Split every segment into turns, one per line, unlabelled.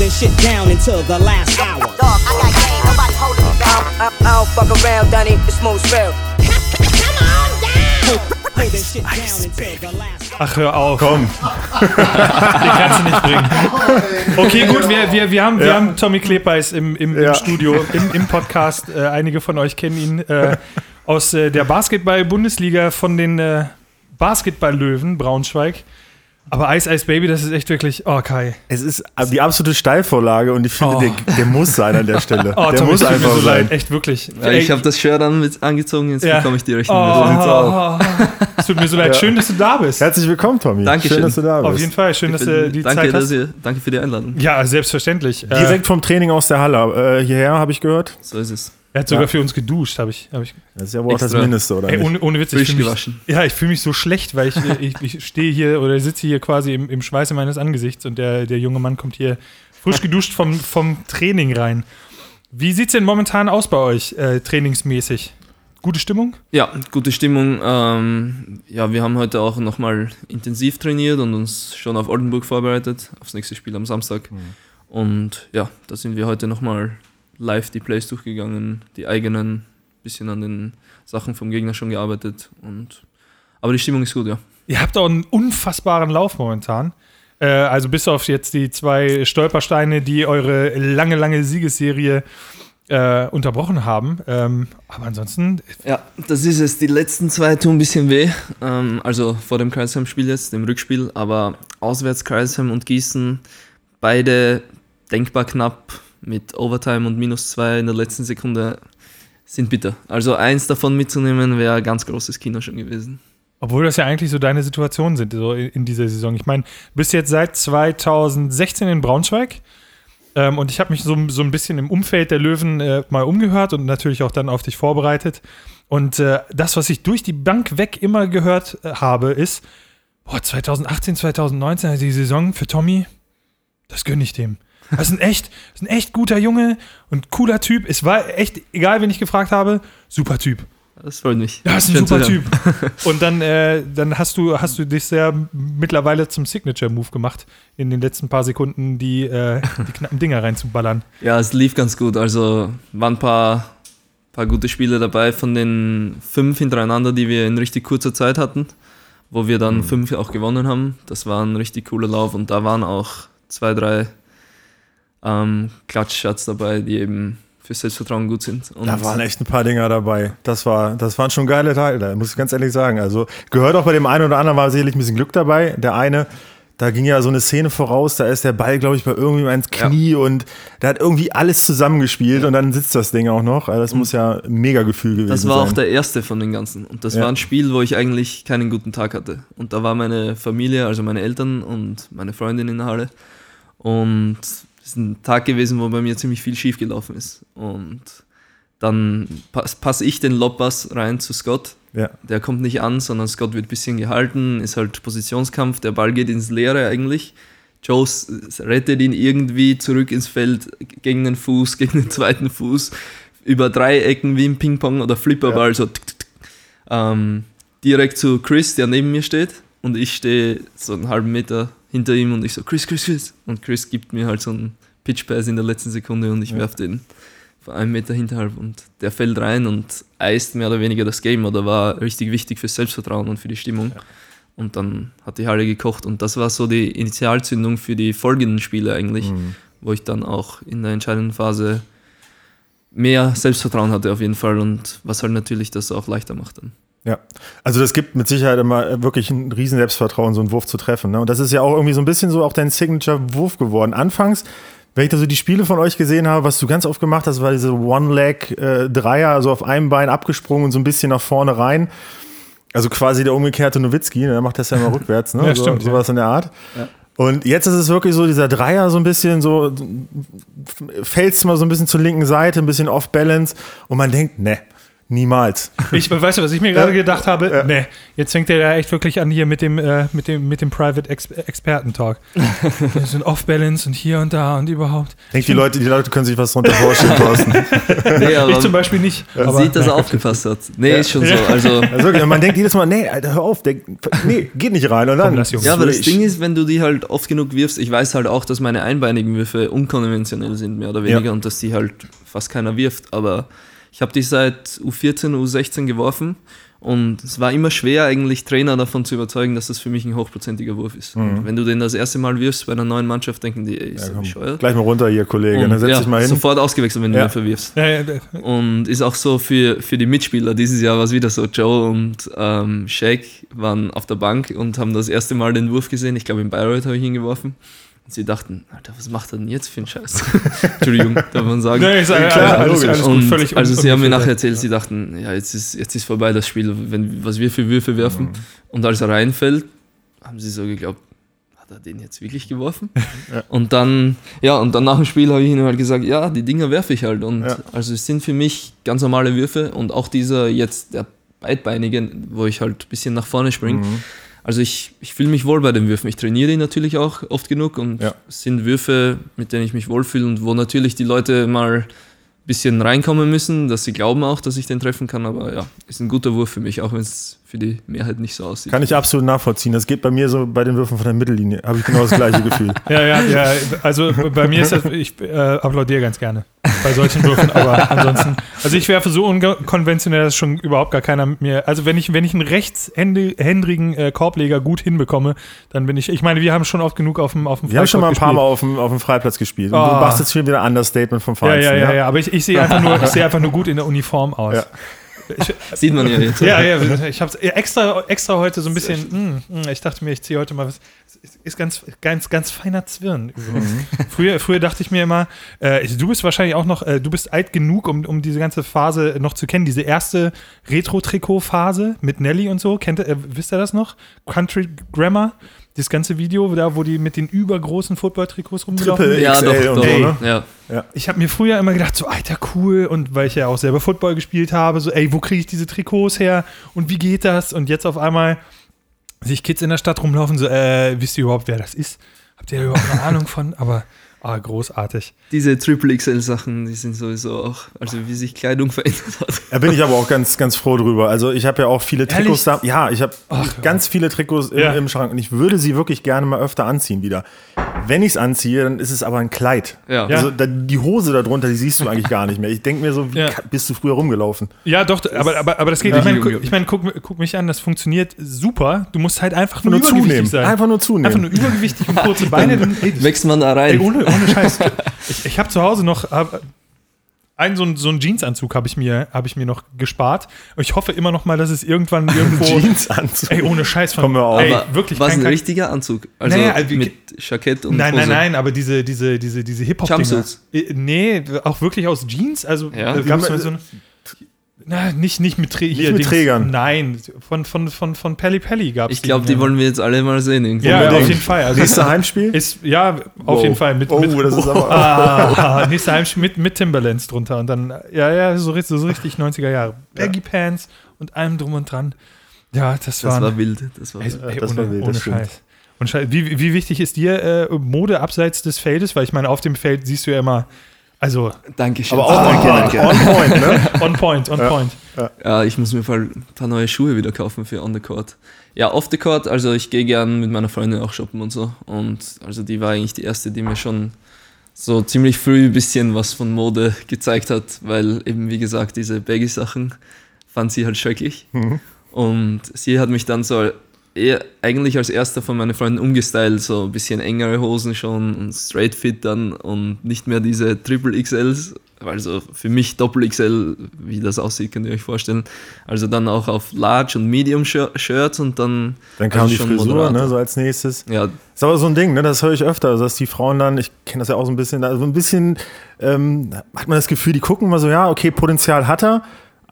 holding shit down until the last hour.
Dog, I got game, nobody's holding me down. I, I don't fuck around, Dunny, it's smooth real.
Holding shit down until the last hour.
Ach, hör auf.
Komm.
Den kannst du nicht bringen. Okay, gut, wir, wir, wir, haben, wir
Ja.
haben Tommy Klepeis im, im, im
Ja.
Studio, im, im Podcast. Äh, einige von euch kennen ihn äh, aus äh, der Basketball-Bundesliga von den äh, Basketball-Löwen Braunschweig. Aber Ice Ice Baby, das ist echt wirklich. Oh, Kai.
Es ist die absolute Steilvorlage und ich finde,
Oh.
der, der muss sein an der Stelle.
Oh,
der
Tommy,
muss
es tut mir
einfach
so
sein.
leid. Echt wirklich.
Ja, ich habe das Shirt an mit angezogen, jetzt
Ja.
bekomme ich die Rechnung.
Oh, es tut mir so leid. Schön, dass du da bist.
Herzlich willkommen, Tommy.
Dankeschön.
Schön, dass du da bist.
Auf jeden Fall. Schön, dass du die
danke,
Zeit hast.
ihr, danke für die Einladung.
Ja, selbstverständlich. Äh,
Direkt vom Training aus der Halle äh, hierher, habe ich gehört.
So ist es.
Er hat sogar
Ja.
für uns geduscht, habe ich, hab ich
Das ist ja wohl auch das. Mindeste, oder
Ey,
nicht?
ohne, ohne Witz, ich
Frisch
fühl mich. Ja, ich fühle mich so schlecht, weil ich, ich, ich stehe hier oder sitze hier quasi im, im Schweiße meines Angesichts und der, der junge Mann kommt hier frisch geduscht vom, vom Training rein. Wie sieht es denn momentan aus bei euch, äh, trainingsmäßig? Gute Stimmung?
Ja, gute Stimmung. Ähm, ja, wir haben heute auch nochmal intensiv trainiert und uns schon auf Oldenburg vorbereitet, aufs nächste Spiel am Samstag. Und ja, da sind wir heute nochmal live die Plays durchgegangen, die eigenen, bisschen an den Sachen vom Gegner schon gearbeitet. Und, aber die Stimmung ist gut, ja.
Ihr habt auch einen unfassbaren Lauf momentan. Äh, also bis auf jetzt die zwei Stolpersteine, die eure lange, lange Siegesserie äh, unterbrochen haben. Ähm, aber ansonsten,
Ja, das ist es. Die letzten zwei tun ein bisschen weh. Ähm, also vor dem Kreisheim-Spiel jetzt, dem Rückspiel. Aber auswärts Kreisheim und Gießen, beide denkbar knapp mit Overtime und minus zwei in der letzten Sekunde sind bitter. Also eins davon mitzunehmen wäre ganz großes Kino schon gewesen.
Obwohl das ja eigentlich so deine Situationen sind so in, dieser Saison. Ich meine, bist jetzt seit 2016 in Braunschweig ähm, und ich habe mich so, so ein bisschen im Umfeld der Löwen äh, mal umgehört und natürlich auch dann auf dich vorbereitet. Und äh, das, was ich durch die Bank weg immer gehört äh, habe, ist, boah, 2018, 2019, also die Saison für Tommy, das gönne ich dem. Das ist ein echt, ist ein echt guter Junge und cooler Typ. Es war echt, egal wen ich gefragt habe, super Typ.
Das freut mich.
Ja, ist ein
Schön
super. Typ. Und dann, äh, dann hast du, hast du dich sehr mittlerweile zum Signature-Move gemacht, in den letzten paar Sekunden die, äh, die knappen Dinger reinzuballern.
Ja, es lief ganz gut. Also waren ein paar, paar gute Spiele dabei von den fünf hintereinander, die wir in richtig kurzer Zeit hatten, wo wir dann fünf auch gewonnen haben. Das war ein richtig cooler Lauf und da waren auch zwei, drei ähm, Klatschshots dabei, die eben für Selbstvertrauen gut sind. Und
Da waren echt ein paar Dinger dabei. Das, war, das waren schon geile Teile, muss ich ganz ehrlich sagen. Also gehört auch bei dem einen oder anderen war sicherlich ein bisschen Glück dabei. Der eine, da ging ja so eine Szene voraus, da ist der Ball, glaube ich, bei irgendjemandem ins Knie und der hat irgendwie alles zusammengespielt und dann sitzt das Ding auch noch. Also das muss ja ein mega Gefühl gewesen
Das war
sein.
auch der erste von den ganzen. Und das
Ja.
war ein Spiel, wo ich eigentlich keinen guten Tag hatte. Und da war meine Familie, also meine Eltern und meine Freundin in der Halle. Und ist ein Tag gewesen, wo bei mir ziemlich viel schief gelaufen ist. Und dann passe pass ich den Lobpass rein zu Scott.
ja.
Der kommt nicht an, sondern Scott wird ein bisschen gehalten, ist halt Positionskampf, der Ball geht ins Leere eigentlich. Joe rettet ihn irgendwie zurück ins Feld gegen den Fuß, gegen den zweiten Fuß, über drei Ecken wie im Ping-Pong oder Flipperball, so tick, tick, tick. ähm, direkt zu Chris, der neben mir steht und ich stehe so einen halben Meter hinter ihm und ich so, Chris, Chris, Chris. Und Chris gibt mir halt so einen Pitch-Pass in der letzten Sekunde und ich werf den von einem Meter hinterhalb und der fällt rein und eist mehr oder weniger das Game oder war richtig wichtig fürs Selbstvertrauen und für die Stimmung. Und dann hat die Halle gekocht und das war so die Initialzündung für die folgenden Spiele eigentlich, wo ich dann auch in der entscheidenden Phase mehr Selbstvertrauen hatte auf jeden Fall und was halt natürlich das auch leichter macht dann.
Ja, also das gibt mit Sicherheit immer wirklich ein riesen Selbstvertrauen, so einen Wurf zu treffen. Ne? Und das ist ja auch irgendwie so ein bisschen so auch dein Signature-Wurf geworden. Anfangs, wenn ich da so die Spiele von euch gesehen habe, was du ganz oft gemacht hast, war diese One-Leg-Dreier, also auf einem Bein abgesprungen und so ein bisschen nach vorne rein. Also quasi der umgekehrte Nowitzki, ne? der macht das ja immer rückwärts, ne?
Ja,
so,
stimmt, ja.
Sowas in der Art. Und jetzt ist es wirklich so, dieser Dreier so ein bisschen so, fällst mal so ein bisschen zur linken Seite, ein bisschen off-balance und man denkt, ne, Niemals.
Ich, weißt du, was ich mir gerade gedacht habe? Nee, jetzt fängt er da echt wirklich an hier mit dem, äh, mit dem, mit dem Private Ex Experten-Talk. Wir sind off-balance und hier und da und überhaupt.
Denkt die Leute, die Leute können sich was drunter vorstellen, Thorsten.
Nee, aber
Ich zum Beispiel nicht.
man
aber-
sieht, dass er aufgepasst hat. Nee, ist schon so. Also,
Also wirklich, man denkt jedes Mal, nee, Alter, hör auf, denk, nee, geht nicht rein. Und dann,
Komm,
ja, aber das Ding ist, wenn du die halt oft genug wirfst, ich weiß halt auch, dass meine einbeinigen Würfe unkonventionell sind, mehr oder weniger,
Ja.
und dass die halt fast keiner wirft. Aber ich habe die seit U14, U16 geworfen und es war immer schwer, eigentlich Trainer davon zu überzeugen, dass das für mich ein hochprozentiger Wurf ist. Und wenn du den das erste Mal wirfst bei einer neuen Mannschaft, denken die, ey, ist
Mhm. Ja,
er bescheuert?
gleich mal runter hier, Kollege.
Und,
dann setz
ja,
dich mal hin.
Sofort ausgewechselt, wenn du
Ja.
den verwirfst.
Ja, ja, ja.
Und ist auch so für, für die Mitspieler. Dieses Jahr war es wieder so. Joe und ähm, Shaq waren auf der Bank und haben das erste Mal den Wurf gesehen. Ich glaube, in Bayreuth habe ich ihn geworfen. Und sie dachten, Alter, was macht er denn jetzt für einen Scheiß? Entschuldigung, darf man sagen.
Nee, ist, alles,
klar,
alles,
logisch.
alles gut,
und
völlig
also sie haben mir nachher erzählt, sie dachten, ja, jetzt ist, jetzt ist vorbei das Spiel, wenn, was wir für Würfe werfen.
Mhm.
Und als er reinfällt, haben sie so geglaubt, hat er den jetzt wirklich geworfen? Und dann, ja, und dann nach dem Spiel habe ich ihnen halt gesagt, ja, die Dinger werfe ich halt. Und
Ja.
also es sind für mich ganz normale Würfe und auch dieser jetzt der beidbeinige, wo ich halt ein bisschen nach vorne springe.
Mhm.
Also ich, ich fühle mich wohl bei den Würfen. Ich trainiere die natürlich auch oft genug und
Ja.
es sind Würfe, mit denen ich mich wohlfühle und wo natürlich die Leute mal ein bisschen reinkommen müssen, dass sie glauben auch, dass ich den treffen kann. Aber ja, ist ein guter Wurf für mich, auch wenn es für die Mehrheit nicht so aussieht.
Kann ich absolut nachvollziehen. Das geht bei mir so bei den Würfen von der Mittellinie. Habe ich genau das gleiche Gefühl.
Ja, ja, ja. Also bei mir ist das, ich äh, applaudiere ganz gerne bei solchen Würfen, aber ansonsten, also ich werfe so unkonventionell, dass schon überhaupt gar keiner mit mir, also wenn ich, wenn ich einen rechtshändrigen äh, Korbleger gut hinbekomme, dann bin ich, ich meine, wir haben schon oft genug auf dem auf dem
Wir haben schon mal ein paar Mal auf dem, auf dem Freiplatz gespielt. Und
Ah.
du machst jetzt schon wieder ein Understatement vom
Ja,
Feinsten.
ja, ja, ja, aber ich, ich sehe einfach nur, ich sehe einfach nur gut in der Uniform aus.
Ja.
Sieht man ja jetzt.
Ja, ja, ich habe extra, extra heute so ein bisschen, mm, mm, ich dachte mir, ich ziehe heute mal was, ist, ganz, ganz, ganz feiner Zwirn übrigens. früher, früher dachte ich mir immer, äh, du bist wahrscheinlich auch noch, äh, du bist alt genug, um, um diese ganze Phase noch zu kennen, diese erste Retro-Trikot-Phase mit Nelly und so, kennt äh, wisst ihr das noch? Country Grammar, das ganze Video, da wo die mit den übergroßen Football-Trikots rumgelaufen
Triple
sind.
Ja,
XL
doch,
und
doch.
so, ne?
Ja.
Ich habe mir früher immer gedacht, so, Alter, cool. Und weil ich ja auch selber Football gespielt habe, so, ey, wo kriege ich diese Trikots her? Und wie geht das? Und jetzt auf einmal sehe ich Kids in der Stadt rumlaufen, so, äh, wisst ihr überhaupt, wer das ist? Habt ihr überhaupt eine Ahnung von? Aber, ah, großartig.
Diese Triple XL Sachen, die sind sowieso auch, also wie sich Kleidung verändert hat.
Da bin ich aber auch ganz, ganz froh drüber. Also ich habe ja auch viele Trikots da.
Ehrlich?
Ja, ich habe ganz viele Trikots im,
Ja.
im Schrank und ich würde sie wirklich gerne mal öfter anziehen wieder. Wenn ich es anziehe, dann ist es aber ein Kleid.
Ja.
Also da, die Hose darunter, die siehst du eigentlich gar nicht mehr. Ich denke mir so, wie
Ja.
bist du früher rumgelaufen?
Ja, doch, aber, aber, aber das geht. Ich meine, guck, ich mein, guck, guck mich an, das funktioniert super. Du musst halt einfach nur,
Nur
übergewichtig
zunehmen.
sein.
Einfach nur zunehmen.
Einfach nur übergewichtig und kurze Beine. Dann, ey, das-
Wächst man da
Ey,
rein?
ohne, ohne Scheiß. Ich, ich habe zu Hause noch hab, einen so, einen- so einen Jeansanzug habe ich, mir- hab ich mir noch gespart. Und ich hoffe immer noch mal, dass es irgendwann irgendwo.
Jeansanzug.
Ey, ohne Scheiß von.
Komm mir auf.
Ey, wirklich
war es
kein
ein
Kack.
richtiger Anzug? Also
Naja, also
mit Jackett und
Nein,
Hose.
nein, nein, aber diese, diese, diese, diese Hip-Hop-Dinger.
Jumpsuits?
Äh, Nee, auch wirklich aus Jeans. Also
Ja.
äh, gab's mal so eine. Na, nicht, nicht mit, Trä hier,
mit Trägern.
Nein, von, von, von, von Pelli Pelli gab es
Ich glaube, die wollen wir jetzt alle mal sehen. Irgendwo.
Ja,
Unbedingt.
auf jeden Fall. Also,
Nächste Heimspiel?
ist, ja, auf
Wow.
jeden Fall. Mit,
oh,
mit,
das ist aber.
Ah, nächster Heimspiel mit, mit Timberlands drunter und dann, ja, ja, so, richtig- so richtig 90er Jahre. Baggy Pants und allem drum und dran. Ja, das,
Das
war,
war wild. Das war
ey,
wild.
ey,
das
ohne,
war wild,
ohne
das stimmt.
Scheiß. Und Scheiß. Wie, wie wichtig ist dir äh, Mode abseits des Feldes? Weil ich meine, auf dem Feld siehst du ja immer, also
Dankeschön.
Aber auch on, on point, ne?
on point, on point.
Ja, ich muss mir ein paar neue Schuhe wieder kaufen für on the court. Ja, off the court, also ich gehe gern mit meiner Freundin auch shoppen und so. Und also die war eigentlich die erste, die mir schon so ziemlich früh ein bisschen was von Mode gezeigt hat, weil eben wie gesagt, diese Baggy-Sachen fand sie halt schrecklich. Und sie hat mich dann so eigentlich als erster von meinen Freunden umgestylt, so ein bisschen engere Hosen schon und straight fit dann und nicht mehr diese Triple XLs, also für mich Doppel XL, wie das aussieht, könnt ihr euch vorstellen. Also dann auch auf Large und Medium Shir- Shirts und dann
Dann kam
also
die
schon
Frisur, ne, so als nächstes.
Ja,
Ist aber so ein Ding, ne, das höre ich öfter, also dass die Frauen dann, ich kenne das ja auch so ein bisschen, also ein bisschen ähm, hat man das Gefühl, die gucken mal so, ja, okay, Potenzial hat er,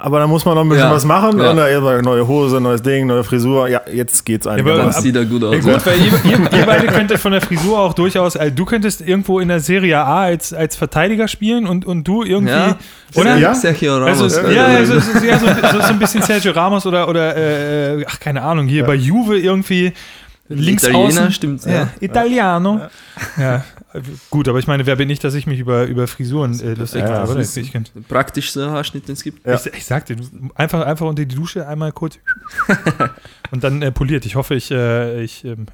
aber da muss man noch ein bisschen
Ja.
was machen.
Ja.
Und da immer neue Hose, neues Ding, neue Frisur. Ja, jetzt geht's
aber-
einigermaßen.
Dann sieht er gut aus.
Ja, gut, weil ihr, ihr, ihr beide könntet von der Frisur auch durchaus, also du könntest irgendwo in der Serie A als, als Verteidiger spielen und, und du irgendwie,
Ja.
oder?
Ja?
Sergio
Also,
Ramos.
ja, ja, so, so, ja so, so, so ein bisschen Sergio Ramos oder, oder äh, ach, keine Ahnung, hier bei Juve irgendwie links
Italiener,
außen.
stimmt,
Ja,
ja.
Italiano. Ja. gut, aber ich meine, wer bin ich, dass ich mich über, über Frisuren äh, lustig
Ja,
mache?
das
ist-
Ich, kenn-
Praktisch so Haarschnitt, den es gibt.
Ja.
ich, ich sagte, einfach, einfach unter die Dusche einmal kurz und dann äh, poliert. Ich hoffe, ich, äh, ich ähm,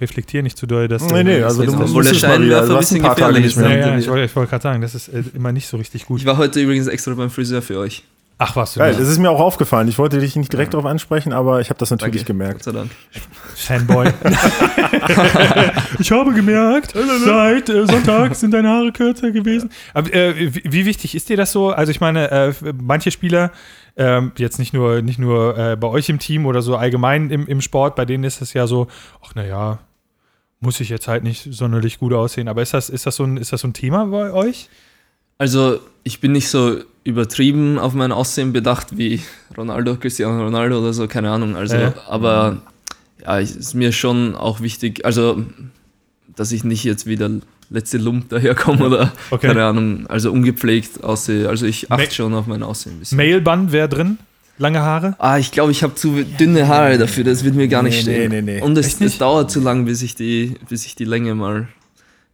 reflektiere nicht zu doll, dass.
Nee, nee, also du musst, musst es mal
Scheinwerfer
wieder. Du
ein
hast ein
bisschen gefährlich ist,
ja,
ne?
ja, ich wollte ich wollte gerade sagen, das ist äh, immer nicht so richtig gut.
Ich war heute übrigens extra beim Friseur für euch.
Ach, was du
Geil,
da?
das ist mir auch aufgefallen. Ich wollte dich nicht direkt darauf ansprechen, aber ich habe das natürlich
Gott
gemerkt.
sei Dank.
Fanboy. ich habe gemerkt, seit äh, Sonntag sind deine Haare kürzer gewesen. Aber äh, wie, wie wichtig ist dir das so? Also ich meine, äh, manche Spieler, ähm, jetzt nicht nur, nicht nur äh, bei euch im Team oder so allgemein im, im Sport, bei denen ist es ja so, ach naja, muss ich jetzt halt nicht sonderlich gut aussehen. Aber ist das, ist das, so, ein, ist das so ein Thema bei euch?
Also, ich bin nicht so übertrieben auf mein Aussehen bedacht wie Ronaldo, Cristiano Ronaldo oder so, keine Ahnung. Also,
Ja.
aber ja, es ist mir schon auch wichtig, also, dass ich nicht jetzt wieder letzte Lump daherkomme oder
Okay.
keine Ahnung, also ungepflegt aussehe. Also, ich achte
Ma-
schon auf mein Aussehen ein bisschen.
Mailband wäre drin? Lange Haare?
Ah, ich glaube, ich habe zu dünne Haare dafür, das wird mir gar nicht
Nee,
stehen.
nee, nee, nee.
Und es, es dauert zu lang, bis ich die, bis ich die Länge mal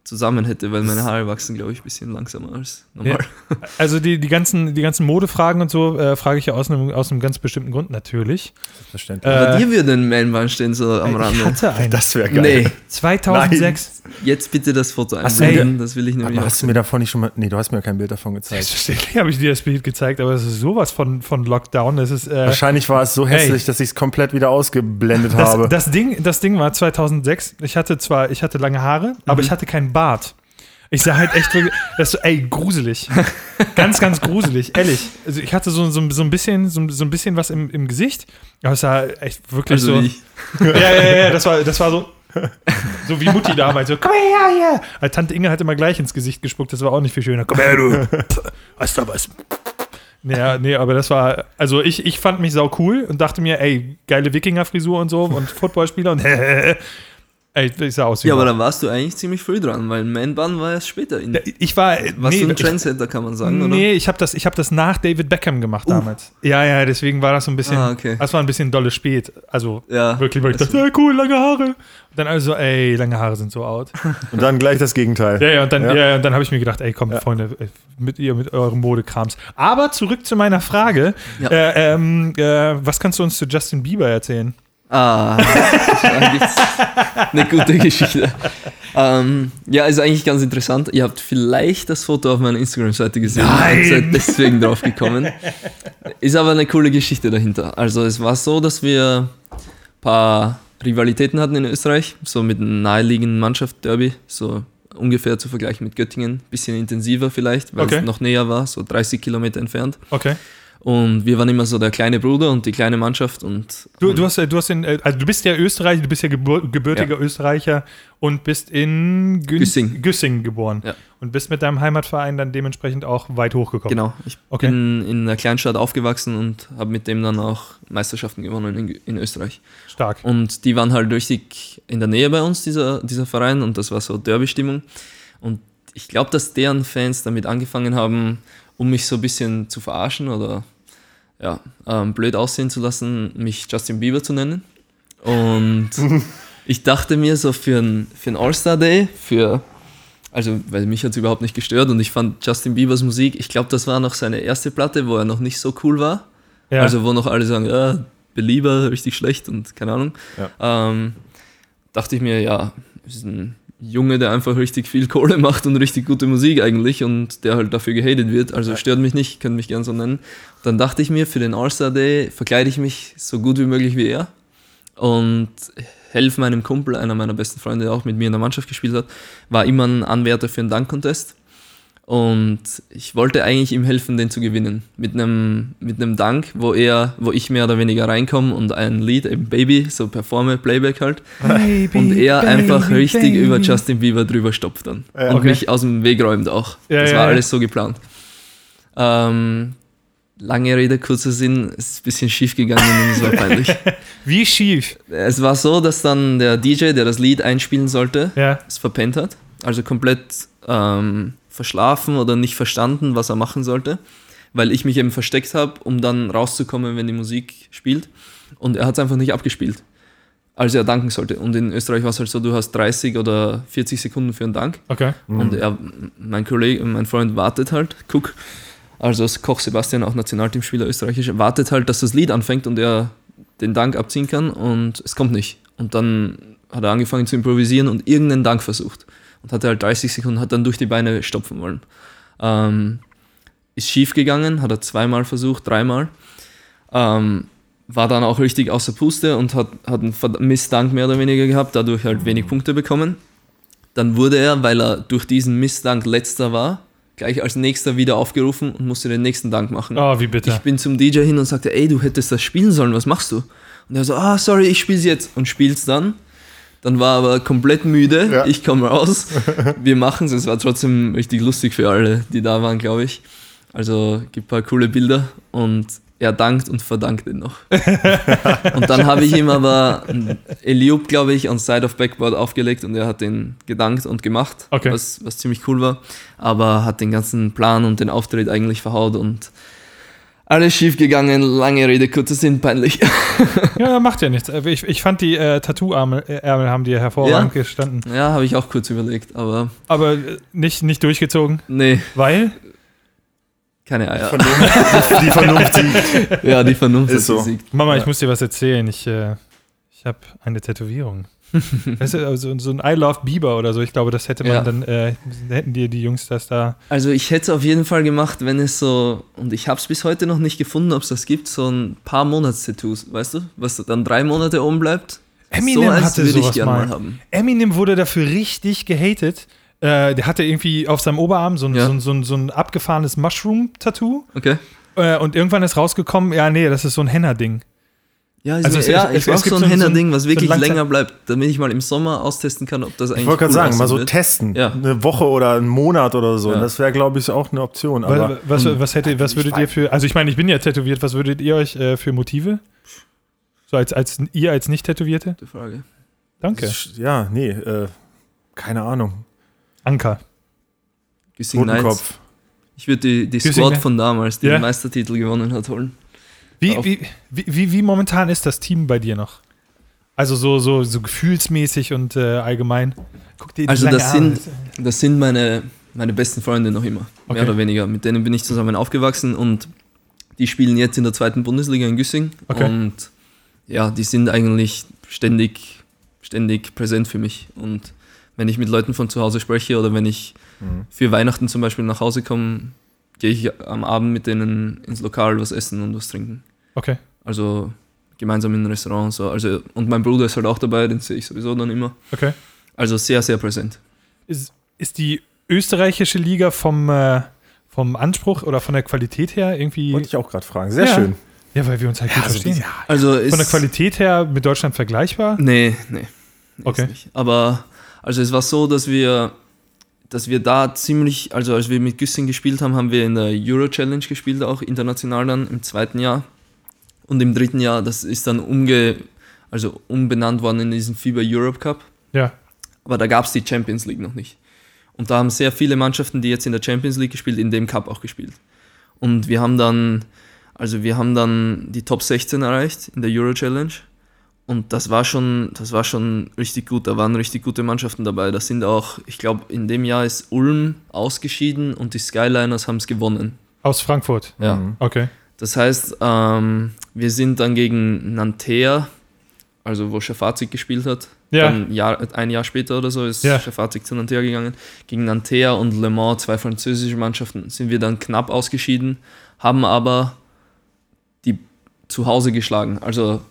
zusammen hätte, weil meine Haare wachsen, glaube ich, ein bisschen langsamer als normal.
Also die, die, ganzen, die ganzen Modefragen und so äh, frage ich ja aus einem, aus einem ganz bestimmten Grund natürlich.
Verständlich.
Aber
Äh,
dir würde ein Mainbahn stehen, so am
ich
Rande.
hatte einen.
das wäre geil.
Nee,
2006.
jetzt bitte das Foto einblenden, das will ich nämlich
Aber hast du mir davon nicht schon mal. Nee, du hast mir kein Bild davon gezeigt.
Selbstverständlich habe ich dir das Bild gezeigt, aber es ist sowas von, von Lockdown. Das ist, äh,
Wahrscheinlich war es so hässlich, dass ich es komplett wieder ausgeblendet
das,
habe.
das, Ding, das Ding war 2006. Ich hatte zwar, ich hatte lange Haare, aber ich hatte keinen Bart. Ich sah halt echt wirklich, das ey, gruselig. ganz, ganz gruselig, ehrlich. Also ich hatte so, so, so ein bisschen, so, so ein bisschen was im, im Gesicht, aber es sah echt wirklich
Also
so.
ich.
Ja, ja, ja, das war, das war so. So wie Mutti damals, so, komm her, hier. Weil Tante Inge hat immer gleich ins Gesicht gespuckt, das war auch nicht viel schöner. Komm her, du. Hast du was? Ja, nee, aber das war, also ich, ich fand mich sau cool und dachte mir, ey, geile Wikinger-Frisur und so und Footballspieler und ey, ich sah aus wie
Ja, aber dann warst du eigentlich ziemlich früh dran, weil Man-Bun war erst später. In,
ich war,
warst du ein
nee,
Trendsetter, kann man sagen, oder?
Nee, ich habe das, ich hab das nach David Beckham gemacht damals. Ja, ja, deswegen war das so ein bisschen,
Ah, okay.
das war ein bisschen dolle spät. Also
Ja,
wirklich, weil ich
das-
dachte, ja, cool, lange Haare. Und dann also, ey, lange Haare sind so out.
Und dann gleich das Gegenteil.
Ja, ja, und dann,
Ja.
ja. und dann habe ich mir gedacht, ey, komm, Freunde, äh, mit ihr, mit eurem Modekrams. Aber zurück zu meiner Frage.
Ja.
Äh, ähm, äh, was kannst du uns zu Justin Bieber erzählen?
Ah, das war eigentlich eine gute Geschichte. Ähm, ja, ist eigentlich ganz interessant. Ihr habt vielleicht das Foto auf meiner Instagram-Seite gesehen
Nein!
und seid deswegen drauf gekommen. Ist aber eine coole Geschichte dahinter. Also es war so, dass wir ein paar Rivalitäten hatten in Österreich, so mit einer naheliegenden Mannschaft Derby, so ungefähr zu vergleichen mit Göttingen, bisschen intensiver vielleicht, weil
Okay.
es noch näher war, so 30 Kilometer entfernt.
Okay.
Und wir waren immer so der kleine Bruder und die kleine Mannschaft und
Du, du hast, du hast in, äh, also du bist ja Österreicher, du bist ja gebur gebürtiger Österreicher und bist in Gün
Güssing.
Güssing geboren.
Ja.
Und bist mit deinem Heimatverein dann dementsprechend auch weit hochgekommen.
Genau, ich
Okay.
bin in einer Kleinstadt aufgewachsen und habe mit dem dann auch Meisterschaften gewonnen in, in Österreich.
Stark.
Und die waren halt richtig in der Nähe bei uns, dieser, dieser Verein, und das war so Derby-Stimmung. Und ich glaube, dass deren Fans damit angefangen haben, um mich so ein bisschen zu verarschen oder ja, ähm, blöd aussehen zu lassen, mich Justin Bieber zu nennen. Und ich dachte mir so für ein, für ein All-Star-Day, für also, weil mich hat es überhaupt nicht gestört und ich fand Justin Biebers Musik, ich glaube, das war noch seine erste Platte, wo er noch nicht so cool war.
Ja.
Also, wo noch alle sagen, ja, Belieber, richtig schlecht und keine Ahnung. Ähm, dachte ich mir, ja, ist ein Junge, der einfach richtig viel Kohle macht und richtig gute Musik eigentlich und der halt dafür gehatet wird. Also stört mich nicht, können mich gern so nennen. Dann dachte ich mir, für den All-Star Day verkleide ich mich so gut wie möglich wie er und helfe meinem Kumpel, einer meiner besten Freunde, der auch mit mir in der Mannschaft gespielt hat, war immer ein Anwärter für einen Dank-Contest. Und ich wollte eigentlich ihm helfen, den zu gewinnen. Mit einem, mit einem Dank, wo er, wo ich mehr oder weniger reinkomme und ein Lied, eben Baby, so performe, Playback halt.
Baby,
Und er
baby,
einfach richtig
baby.
über Justin Bieber drüber stopft dann. und
okay.
mich aus dem Weg räumt auch.
Ja,
das
ja,
war
ja.
alles so geplant. Ähm, Lange Rede, kurzer Sinn, es ist ein bisschen schief gegangen und es war peinlich.
Wie schief.
Es war so, dass dann der DJ, der das Lied einspielen sollte,
Ja.
es verpennt hat. Also komplett ähm, verschlafen oder nicht verstanden, was er machen sollte. Weil ich mich eben versteckt habe, um dann rauszukommen, wenn die Musik spielt. Und er hat es einfach nicht abgespielt. Als er danken sollte. Und in Österreich war es halt so, du hast 30 oder 40 Sekunden für einen Dank.
Okay.
Und er, mein Kollege, mein Freund wartet halt, guck, also als Koch Sebastian, auch Nationalteamspieler österreichisch, wartet halt, dass das Lied anfängt und er den Dank abziehen kann und es kommt nicht. Und dann hat er angefangen zu improvisieren und irgendeinen Dank versucht. Und hatte halt 30 Sekunden, hat dann durch die Beine stopfen wollen. Ähm, ist schief gegangen, hat er zweimal versucht, dreimal. Ähm, war dann auch richtig außer Puste und hat, hat einen Missdank mehr oder weniger gehabt, dadurch halt wenig Punkte bekommen. Dann wurde er, weil er durch diesen Missdank letzter war, gleich als nächster wieder aufgerufen und musste den nächsten Dank machen.
Oh, wie bitter.
Ich bin zum DJ hin und sagte, ey, du hättest das spielen sollen, was machst du? Und er so, ah, sorry, ich spiel's jetzt und spiel's dann. Dann war er aber komplett müde,
Ja.
ich komme raus, wir machen's. Es war trotzdem richtig lustig für alle, die da waren, glaube ich. Also gibt ein paar coole Bilder und er dankt und verdankt ihn noch. und dann habe ich ihm aber Eliub, glaube ich, on Side of Backboard aufgelegt und er hat den gedankt und gemacht,
Okay.
was, was ziemlich cool war. Aber hat den ganzen Plan und den Auftritt eigentlich verhaut und alles schief gegangen, lange Rede, kurzer Sinn, peinlich.
Ja, macht ja nichts. Ich, ich fand die äh, Tattoo-Ärmel äh, Ärmel haben dir hervorragend
Ja.
gestanden.
ja, habe ich auch kurz überlegt, aber
Aber äh, nicht, nicht durchgezogen,
nee,
weil
keine Eier.
Die Vernunft siegt.
Ja, die Vernunft
Ist so.
gesiegt.
Mama, ich
Ja.
muss dir was erzählen. Ich, äh, ich habe eine Tätowierung. weißt du, also so ein I Love Bieber oder so. Ich glaube, das hätte man
Ja.
dann, äh, hätten dir die Jungs das da.
Also ich hätte es auf jeden Fall gemacht, wenn es so, und ich habe es bis heute noch nicht gefunden, ob es das gibt, so ein paar Monatstattoos, weißt du, was dann drei Monate oben bleibt.
Eminem
so
hatte sowas mal.
mal haben.
Eminem wurde dafür richtig gehatet. Äh, der hatte irgendwie auf seinem Oberarm so ein,
Ja.
so ein, so ein, so ein abgefahrenes Mushroom-Tattoo.
Okay.
Äh, und irgendwann ist rausgekommen, ja, nee, das ist so ein Henna-Ding.
Ja,
Also
also
es-
ja
es-
ich brauche so ein
so so
Henner-Ding, was
so
wirklich
Langzeit-
länger bleibt, damit ich mal im Sommer austesten kann, ob das eigentlich
Ich wollte gerade
cool
sagen, mal so
wird.
testen.
Ja.
Eine Woche oder einen Monat oder so.
Ja.
Das wäre, glaube ich, auch eine Option. Aber
was, was, was, hätte, was würdet ihr für, also ich meine, ich bin ja tätowiert, was würdet ihr euch äh, für Motive? So als, als ihr als Nicht-Tätowierte?
Gute Frage.
Danke.
ja, nee, äh, keine Ahnung.
Anker.
Güssing Knights.
Totenkopf.
Ich würde die, die Squad von damals, die
Ja.
den Meistertitel gewonnen hat, holen.
Wie, wie, wie, wie, momentan ist das Team bei dir noch? Also so, so, so gefühlsmäßig und äh, allgemein. Guck dir die
Also das sind, das sind meine, meine besten Freunde noch immer,
Okay.
mehr oder weniger. Mit denen bin ich zusammen aufgewachsen und die spielen jetzt in der zweiten Bundesliga in Güssing.
Okay.
Und ja, die sind eigentlich ständig, ständig präsent für mich. Und wenn ich mit Leuten von zu Hause spreche oder wenn ich
Mhm.
für Weihnachten zum Beispiel nach Hause komme, gehe ich am Abend mit denen ins Lokal was essen und was trinken.
Okay.
Also gemeinsam in ein Restaurant und so. Also, und mein Bruder ist halt auch dabei, den sehe ich sowieso dann immer.
Okay.
Also sehr, sehr präsent.
Ist, ist die österreichische Liga vom, äh, vom Anspruch oder von der Qualität her irgendwie.
Wollte ich auch gerade fragen. Sehr
Ja.
schön.
Ja, weil wir uns halt gut
also,
verstehen.
ja,
Also
Von der Qualität her mit Deutschland vergleichbar?
Nee, nee. nee
Okay.
Aber also es war so, dass wir, dass wir da ziemlich, also als wir mit Güssing gespielt haben, haben wir in der Euro Challenge gespielt, auch international dann im zweiten Jahr. Und im dritten Jahr, das ist dann umge, also umbenannt worden in diesen FIBA Europe Cup.
Ja.
Aber da gab es die Champions League noch nicht. Und da haben sehr viele Mannschaften, die jetzt in der Champions League gespielt, in dem Cup auch gespielt. Und wir haben dann, also wir haben dann die Top 16 erreicht in der Euro Challenge. Und das war schon, das war schon richtig gut. Da waren richtig gute Mannschaften dabei. Das sind auch, ich glaube, in dem Jahr ist Ulm ausgeschieden und die Skyliners haben es gewonnen.
Aus Frankfurt.
Ja.
Okay.
Das heißt, ähm, wir sind dann gegen Nanterre, also wo Schafazik gespielt hat,
Ja.
dann Jahr, ein Jahr später oder so ist
Ja.
Schafazik zu Nanterre gegangen. Gegen Nanterre und Le Mans, zwei französische Mannschaften, sind wir dann knapp ausgeschieden, haben aber die zu Hause geschlagen. Also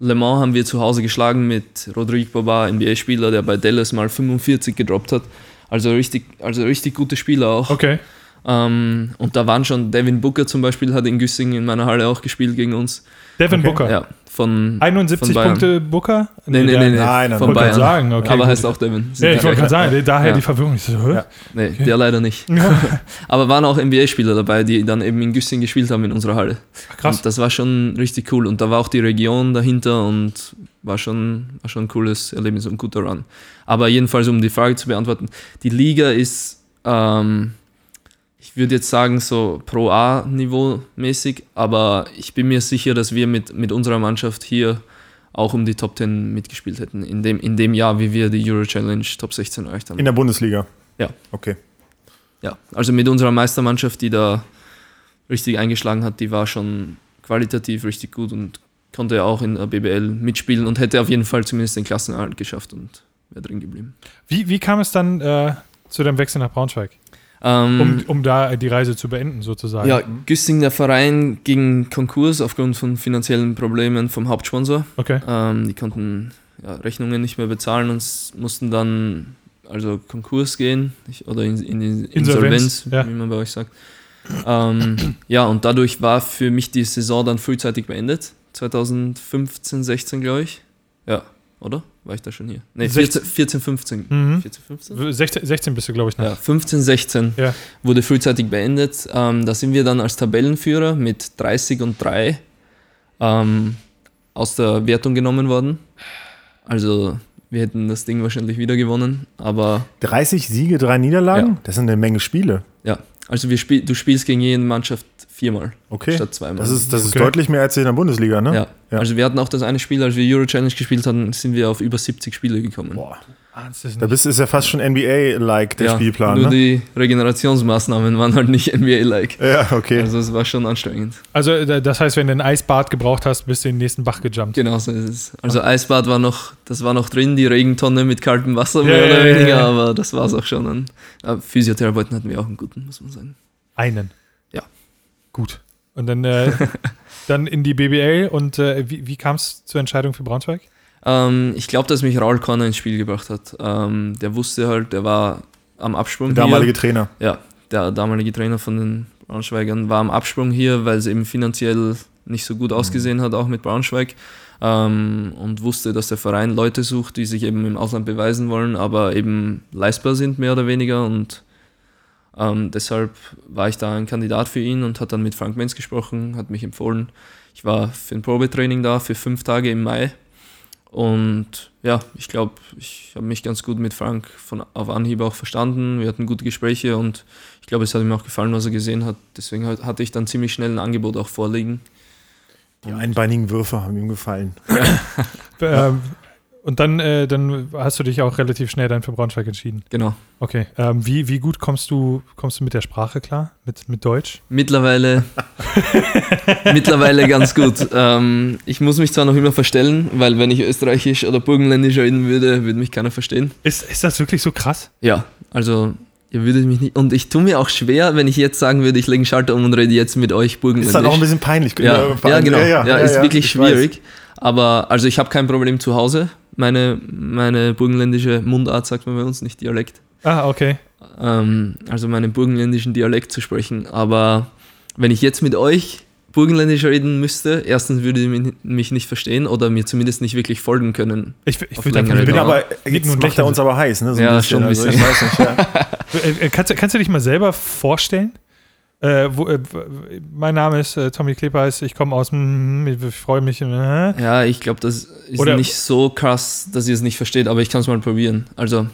Le Mans haben wir zu Hause geschlagen mit Rodrigue Baba, NBA-Spieler, der bei Dallas mal 45 gedroppt hat. Also richtig, also richtig gute Spieler auch.
Okay.
Ähm, und da waren schon, Devin Booker zum Beispiel hat in Güssing in meiner Halle auch gespielt gegen uns.
Devin
Okay.
Booker.
Ja, von
71
von Bayern.
Punkte Booker?
Nee, nee, nee, nee,
Nein, nein,
von Bayern.
sagen, okay,
Aber
gut.
heißt auch Devin.
Ja, ich wollte gerade sagen, daher
Ja.
die Verwirrung. Ich so, hä?
Ja.
Nee, der leider nicht. Aber waren auch NBA-Spieler dabei, die dann eben in Güssing gespielt haben in unserer Halle.
Krass.
Und das war schon richtig cool. Und da war auch die Region dahinter und war schon, war schon ein cooles Erlebnis und ein guter Run. Aber jedenfalls, um die Frage zu beantworten, die Liga ist, ähm, ich würde jetzt sagen, so Pro A-Niveau mäßig, aber ich bin mir sicher, dass wir mit, mit unserer Mannschaft hier auch um die Top 10 mitgespielt hätten, in dem, in dem Jahr, wie wir die Euro Challenge Top 16 erreicht haben.
In der Bundesliga.
Ja.
Okay.
Ja, also mit unserer Meistermannschaft, die da richtig eingeschlagen hat, die war schon qualitativ richtig gut und konnte auch in der BBL mitspielen und hätte auf jeden Fall zumindest den Klassenerhalt geschafft und wäre drin geblieben.
Wie, wie kam es dann äh, zu deinem Wechsel nach Braunschweig?
Ähm,
Um, um da die Reise zu beenden, sozusagen.
ja, Güssing, der Verein, ging Konkurs aufgrund von finanziellen Problemen vom Hauptsponsor.
Okay.
Ähm, die konnten ja, Rechnungen nicht mehr bezahlen und mussten dann also Konkurs gehen ich, oder in, in die
Insolvenz,
Insolvenz,
ja.
wie man bei euch sagt. Ähm, ja, und dadurch war für mich die Saison dann frühzeitig beendet. 2015, 16, glaube ich. Ja, oder? War ich da schon hier? Nee, 14, 14 15.
Mhm.
14, 15?
16, 16 bist du, glaube ich, noch.
Ja, 15, 16
Ja.
wurde frühzeitig beendet. Ähm, da sind wir dann als Tabellenführer mit 30 und 3 ähm, aus der Wertung genommen worden. Also wir hätten das Ding wahrscheinlich wieder gewonnen, aber
30 Siege, drei Niederlagen?
Ja.
Das sind eine Menge Spiele.
ja, also wir spiel, du spielst gegen jede Mannschaft viermal
Okay.
statt zweimal.
Das ist, das ist
Okay.
deutlich mehr als in der Bundesliga, ne?
ja.
Ja.
also wir hatten auch das eine Spiel, als wir Euro Challenge gespielt hatten, sind wir auf über 70 Spiele gekommen.
Boah.
Es
Da bist, ist ja fast schon NBA-like, der
ja,
Spielplan,
nur
ne?
die Regenerationsmaßnahmen waren halt nicht NBA-like.
Ja, okay.
Also es war schon anstrengend.
Also, äh, das heißt, wenn du ein Eisbad gebraucht hast, bist du in den nächsten Bach gejumpt.
Genau so ist es. Also Eisbad war noch, das war noch drin, die Regentonne mit kaltem Wasser mehr
Ja,
oder weniger,
ja.
aber das war es auch schon. An, Physiotherapeuten hatten wir auch einen guten, muss man sagen.
Einen. Gut. Und dann, äh, dann in die BBL und äh, wie, wie kam es zur Entscheidung für Braunschweig?
Ähm, ich glaube, dass mich Raul Corner ins Spiel gebracht hat. Ähm, der wusste halt, der war am Absprung.
Der damalige
hier.
Trainer.
Ja, der damalige Trainer von den Braunschweigern war am Absprung hier, weil es eben finanziell nicht so gut ausgesehen hat, auch mit Braunschweig. Ähm, und wusste, dass der Verein Leute sucht, die sich eben im Ausland beweisen wollen, aber eben leistbar sind, mehr oder weniger. Und ähm, deshalb war ich da ein Kandidat für ihn und hat dann mit Frank Menz gesprochen, hat mich empfohlen. Ich war für ein Probetraining da für fünf Tage im Mai. Und ja, ich glaube, ich habe mich ganz gut mit Frank von auf Anhieb auch verstanden. Wir hatten gute Gespräche und ich glaube, es hat ihm auch gefallen, was er gesehen hat. Deswegen hat- hatte ich dann ziemlich schnell ein Angebot auch vorliegen.
Die einbeinigen Würfe haben ihm gefallen.
Ähm, und dann, äh, dann hast du dich auch relativ schnell dann für Braunschweig entschieden.
Genau.
Okay. Ähm, wie, wie gut kommst du, kommst du mit der Sprache klar? Mit, mit Deutsch?
Mittlerweile, mittlerweile ganz gut. Ähm, ich muss mich zwar noch immer verstellen, weil wenn ich österreichisch oder burgenländisch reden würde, würde mich keiner verstehen.
Ist, ist das wirklich so krass?
Ja, also ihr würdet mich nicht. Und ich tue mir auch schwer, wenn ich jetzt sagen würde, ich lege einen Schalter um und rede jetzt mit euch burgenländisch.
Ist dann auch ein bisschen peinlich.
Ja,
Äh,
ja genau. Ja, ist wirklich
ich weiß.
Aber also ich habe kein Problem zu Hause. Meine, meine burgenländische Mundart sagt man bei uns, nicht Dialekt.
Ah, okay.
Ähm, also meinen burgenländischen Dialekt zu sprechen. Aber wenn ich jetzt mit euch burgenländisch reden müsste, erstens würde ihr mich- nicht verstehen oder mir zumindest nicht wirklich folgen können.
Ich, ich würde einfach
Ich bin aber, jetzt
und
macht er uns aber heiß, ne? So
Ja,
bisschen.
schon ein
Also,
bisschen.
ich weiß nicht, ja.
Äh, äh, kannst, du- kannst du dich mal selber vorstellen? Äh, wo, äh, mein Name ist äh, Tommy Klepeis, ich komme aus dem, ich freue mich. Äh,
Ja, ich glaube, das ist
Oder-
nicht so krass, dass ihr es nicht versteht, aber ich kann es mal probieren. Also,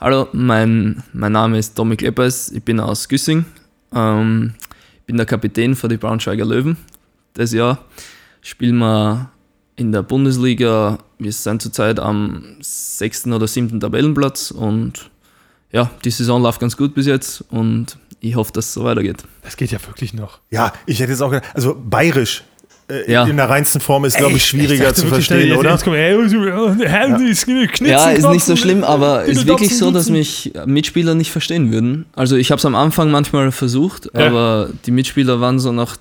hallo, mein, mein Name ist Tommy Kleppers, ich bin aus Güssing. Ähm, ich bin der Kapitän für die Braunschweiger Löwen das Jahr. Spielen wir in der Bundesliga. Wir sind zurzeit am sechsten oder siebten Tabellenplatz und ja, die Saison läuft ganz gut bis jetzt und ich hoffe, dass es so weitergeht.
das geht ja wirklich noch.
ja, ich hätte jetzt auch gedacht, also bayerisch äh,
Ja.
in der reinsten Form ist, glaube ich, schwieriger
dachte
zu verstehen, oder?
kommt, Knitzel,
Ja, ist nicht so schlimm, aber
bitte
ist wirklich so, dass mich Mitspieler nicht verstehen würden. Also ich habe es am Anfang manchmal versucht,
Ja.
aber die Mitspieler waren so nach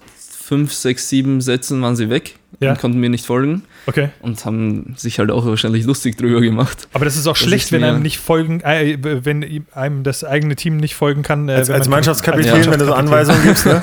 fünf, sechs, sieben Sätzen waren sie weg
Ja.
und konnten mir nicht folgen
Okay.
und haben sich halt auch wahrscheinlich lustig drüber gemacht.
Aber das ist auch schlecht, wenn einem nicht folgen, äh, wenn ihm- einem das eigene Team nicht folgen kann. Äh,
Als, als
man-
Mannschaftskapitän,
als
wenn du so Anweisungen gibst, ne?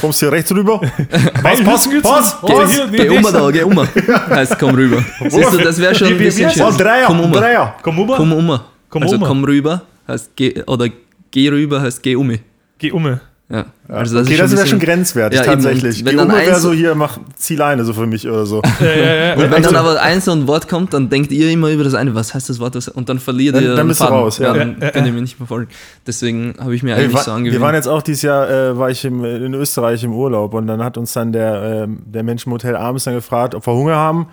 Kommst hier rechts rüber?
Pass,
Pass, pass,
Geh,
pass.
geh um da, geh um. Heißt, komm rüber. Siehst du, das wäre schon ein bisschen schön.
Oh, Dreier,
Komm um.
Dreier.
Komm rüber.
Komm um.
Komm
also
um.
komm rüber heißt geh, oder geh rüber heißt geh um.
Geh um.
Ja. Also das
Okay,
ist
das
schon
wäre
ein
schon grenzwertig,
Ja,
tatsächlich.
Wenn
Die
dann
Umme wäre
eins-
so hier, mach Ziel eine so für mich oder so.
Ja, ja, ja.
Und wenn
Also-
dann aber ein so ein Wort kommt, dann denkt ihr immer über das eine, was heißt das Wort, was, und dann verliert
Dann-
ihr
dann bist du raus, ja.
Dann
Ja, ja,
könnt ihr
ja.
mir nicht mehr folgen. Deswegen habe ich mir eigentlich
wa-
so
wir
angewöhnt.
waren jetzt auch dieses Jahr, äh, war ich im, in Österreich im Urlaub und dann hat uns dann der, ähm, der Mensch im Hotel abends dann gefragt, ob wir Hunger haben.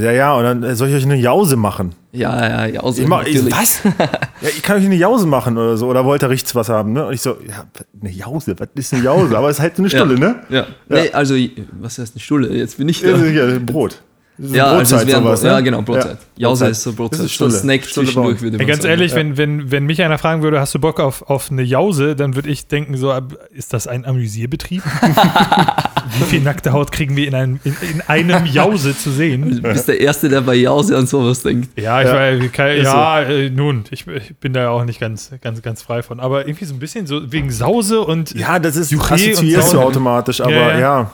Ja, ja, und dann äh, soll ich euch eine Jause machen.
ja, ja, ja, also
Ich mach, ich, was? ja, ich kann euch eine Jause machen oder so. Oder wollt ihr richtig was haben? Ne? Und ich so, ja, eine Jause, was ist eine Jause? Aber es ist halt so eine Stulle,
ja.
ne?
Ja. Nee, also, was heißt eine Stulle? Jetzt bin ich da.
Ja, ja, Brot.
Ja, also
Brotzeit,
es wäre
sowas,
ja,
ne?
genau, Brotzeit.
Ja,
Jause
Brotzeit.
ist so Brotzeit.
Das ist
so ein. Snack
Stulle
zwischendurch, würde man
ganz
sagen.
ehrlich, wenn, wenn, wenn mich einer fragen würde, hast du Bock auf, auf eine Jause, dann würde ich denken, so, ist das ein Amüsierbetrieb? Wie viel nackte Haut kriegen wir in einem, in, in einem Jause zu sehen?
Du bist der Erste, der bei Jause an sowas denkt.
Ja, ich
Ja.
war, ja, äh, nun, ich, ich bin da ja auch nicht ganz, ganz, ganz frei von. Aber irgendwie so ein bisschen so wegen Sause und.
Ja, das ist,
Juche und
assoziierst du automatisch, aber
Ja,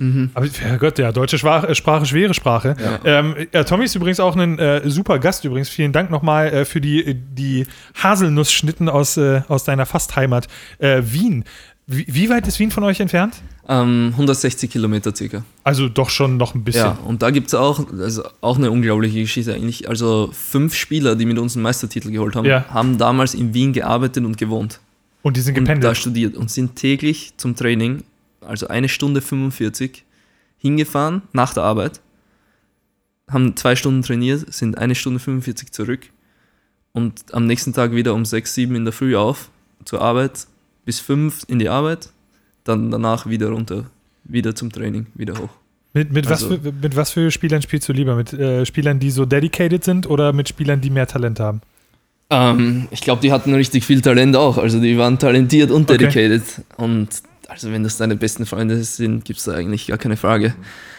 ja.
ja. Aber Herrgott, ja, deutsche Sprache, Sprache schwere Sprache. Ähm, ja, Tommy ist übrigens auch ein äh, super Gast übrigens. Vielen Dank nochmal äh, für die, die Haselnussschnitten aus, äh, aus deiner Fastheimat äh, Wien. Wie, wie weit ist Wien von euch entfernt?
Ähm, 160 Kilometer circa.
Also doch schon noch ein bisschen.
Ja, und da gibt es auch, also auch eine unglaubliche Geschichte eigentlich. Also fünf Spieler, die mit uns einen Meistertitel geholt haben,
Ja.
haben damals in Wien gearbeitet und gewohnt.
Und die sind
Und da
gependelt.
studiert und sind täglich zum Training, also eine Stunde 45, hingefahren nach der Arbeit, haben zwei Stunden trainiert, sind eine Stunde 45 zurück und am nächsten Tag wieder um 6, 7 in der Früh auf zur Arbeit, bis 5 in die Arbeit, dann danach wieder runter, wieder zum Training, wieder hoch.
Mit, mit,
Also-
was für, mit was für Spielern spielst du lieber? Mit äh, Spielern, die so dedicated sind oder mit Spielern, die mehr Talent haben?
Ähm, ich glaube, die hatten richtig viel Talent auch. Also die waren talentiert und
Okay.
dedicated. Und also wenn das deine besten Freunde sind, gibt es da eigentlich gar keine Frage.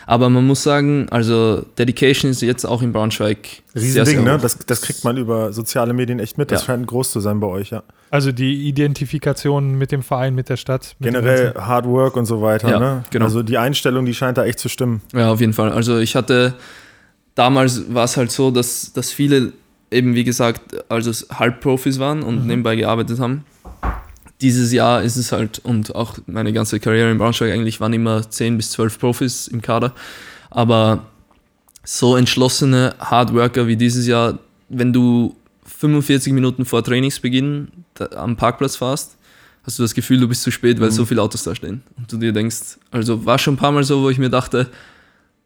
Aber man muss sagen, also Dedication ist jetzt auch in Braunschweig
Riesending, ne?
hoch.
Das, das kriegt man über soziale Medien echt mit. Das
Ja.
scheint groß zu sein bei euch, ja.
Also die Identifikation mit dem Verein, mit der Stadt. Mit
Generell. Hard Work und so weiter,
Ja,
ne?
genau.
Also die Einstellung, die scheint da echt zu stimmen.
Ja, auf jeden Fall. Also ich hatte, damals war es halt so, dass, dass viele eben, wie gesagt, also Halbprofis waren und nebenbei gearbeitet haben. Dieses Jahr ist es halt, und auch meine ganze Karriere in Braunschweig eigentlich waren immer 10 bis 12 Profis im Kader. Aber so entschlossene Hardworker wie dieses Jahr, wenn du 45 Minuten vor Trainingsbeginn am Parkplatz fährst, hast du das Gefühl, du bist zu spät, weil so viele Autos da stehen. Und du dir denkst, also war schon ein paar Mal so, wo ich mir dachte,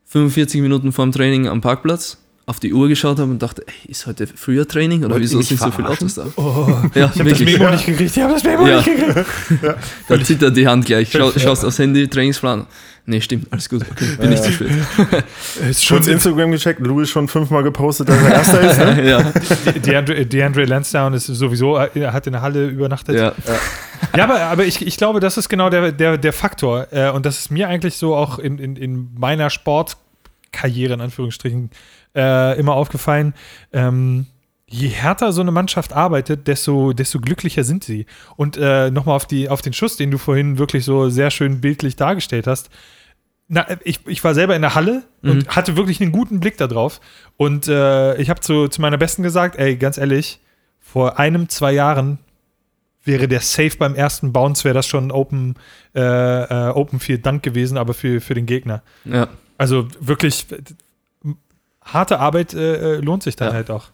45 Minuten vorm Training am Parkplatz, auf die Uhr geschaut habe und dachte, ey, ist heute früher Training oder
Wollt
wieso sind so viele? Autos da?
Oh,
Ja,
ich habe das. Memo nicht gekriegt. Ich habe das Memo
Ja.
nicht gekriegt.
Da zittert die Hand gleich. Schau, schaust aufs Handy, Trainingsplan. Nee, stimmt, alles gut. Okay, bin nicht zu spät.
Ist
Kurz
schon
Instagram gecheckt, Louis schon fünfmal gepostet, dass er Erster ist, ne?
ja,
DeAndre, DeAndre Lansdowne ist sowieso, er hat in der Halle übernachtet.
ja.
Ja, aber, aber ich, ich glaube, das ist genau der, der, der Faktor. Äh, und das ist mir eigentlich so auch in, in, in meiner Sportkarriere, in Anführungsstrichen, äh, immer aufgefallen. Ähm, je härter so eine Mannschaft arbeitet, desto, desto glücklicher sind sie. Und äh, nochmal auf, die, auf den Schuss, den du vorhin wirklich so sehr schön bildlich dargestellt hast. Na, ich, ich war selber in der Halle und hatte wirklich einen guten Blick da drauf. Und äh, ich habe zu, zu meiner Besten gesagt, ey, ganz ehrlich, vor einem, zwei Jahren wäre der Safe beim ersten Bounce, wäre das schon Open, äh, äh, Open Field Dank gewesen, aber für, für den Gegner.
ja.
Also wirklich harte Arbeit äh, äh, lohnt sich dann
Ja.
halt auch.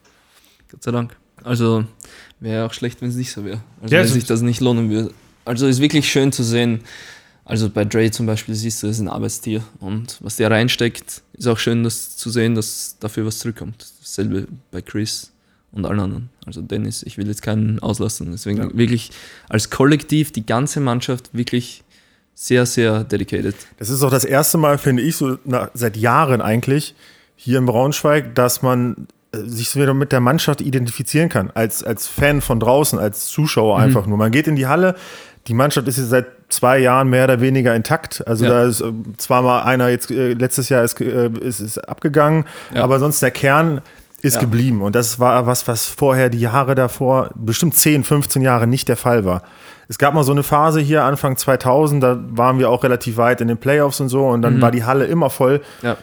Gott sei Dank. Also wäre auch schlecht, wenn es nicht so wäre. Also
Ja,
wenn sich das nicht lohnen würde. Also ist wirklich schön zu sehen. Also bei Dre zum Beispiel siehst du, er ist ein Arbeitstier. Und was der reinsteckt, ist auch schön, das zu sehen, dass dafür was zurückkommt. Dasselbe bei Chris und allen anderen. Also Dennis, ich will jetzt keinen auslassen. Deswegen
Ja.
wirklich als Kollektiv, die ganze Mannschaft wirklich sehr, sehr dedicated.
Das ist auch das erste Mal, finde ich, so na, seit Jahren eigentlich, hier in Braunschweig, dass man äh, sich wieder mit der Mannschaft identifizieren kann, als, als Fan von draußen, als Zuschauer
Mhm.
einfach nur. Man geht in die Halle, die Mannschaft ist jetzt seit zwei Jahren mehr oder weniger intakt. Also
Ja.
da ist äh, zwar mal einer jetzt äh, letztes Jahr ist, äh, ist, ist abgegangen,
Ja.
aber sonst der Kern ist
Ja.
geblieben. Und das war was, was vorher die Jahre davor, bestimmt 10, 15 Jahre nicht der Fall war. Es gab mal so eine Phase hier Anfang 2000, da waren wir auch relativ weit in den Playoffs und so und
Mhm.
dann war die Halle immer voll.
Ja.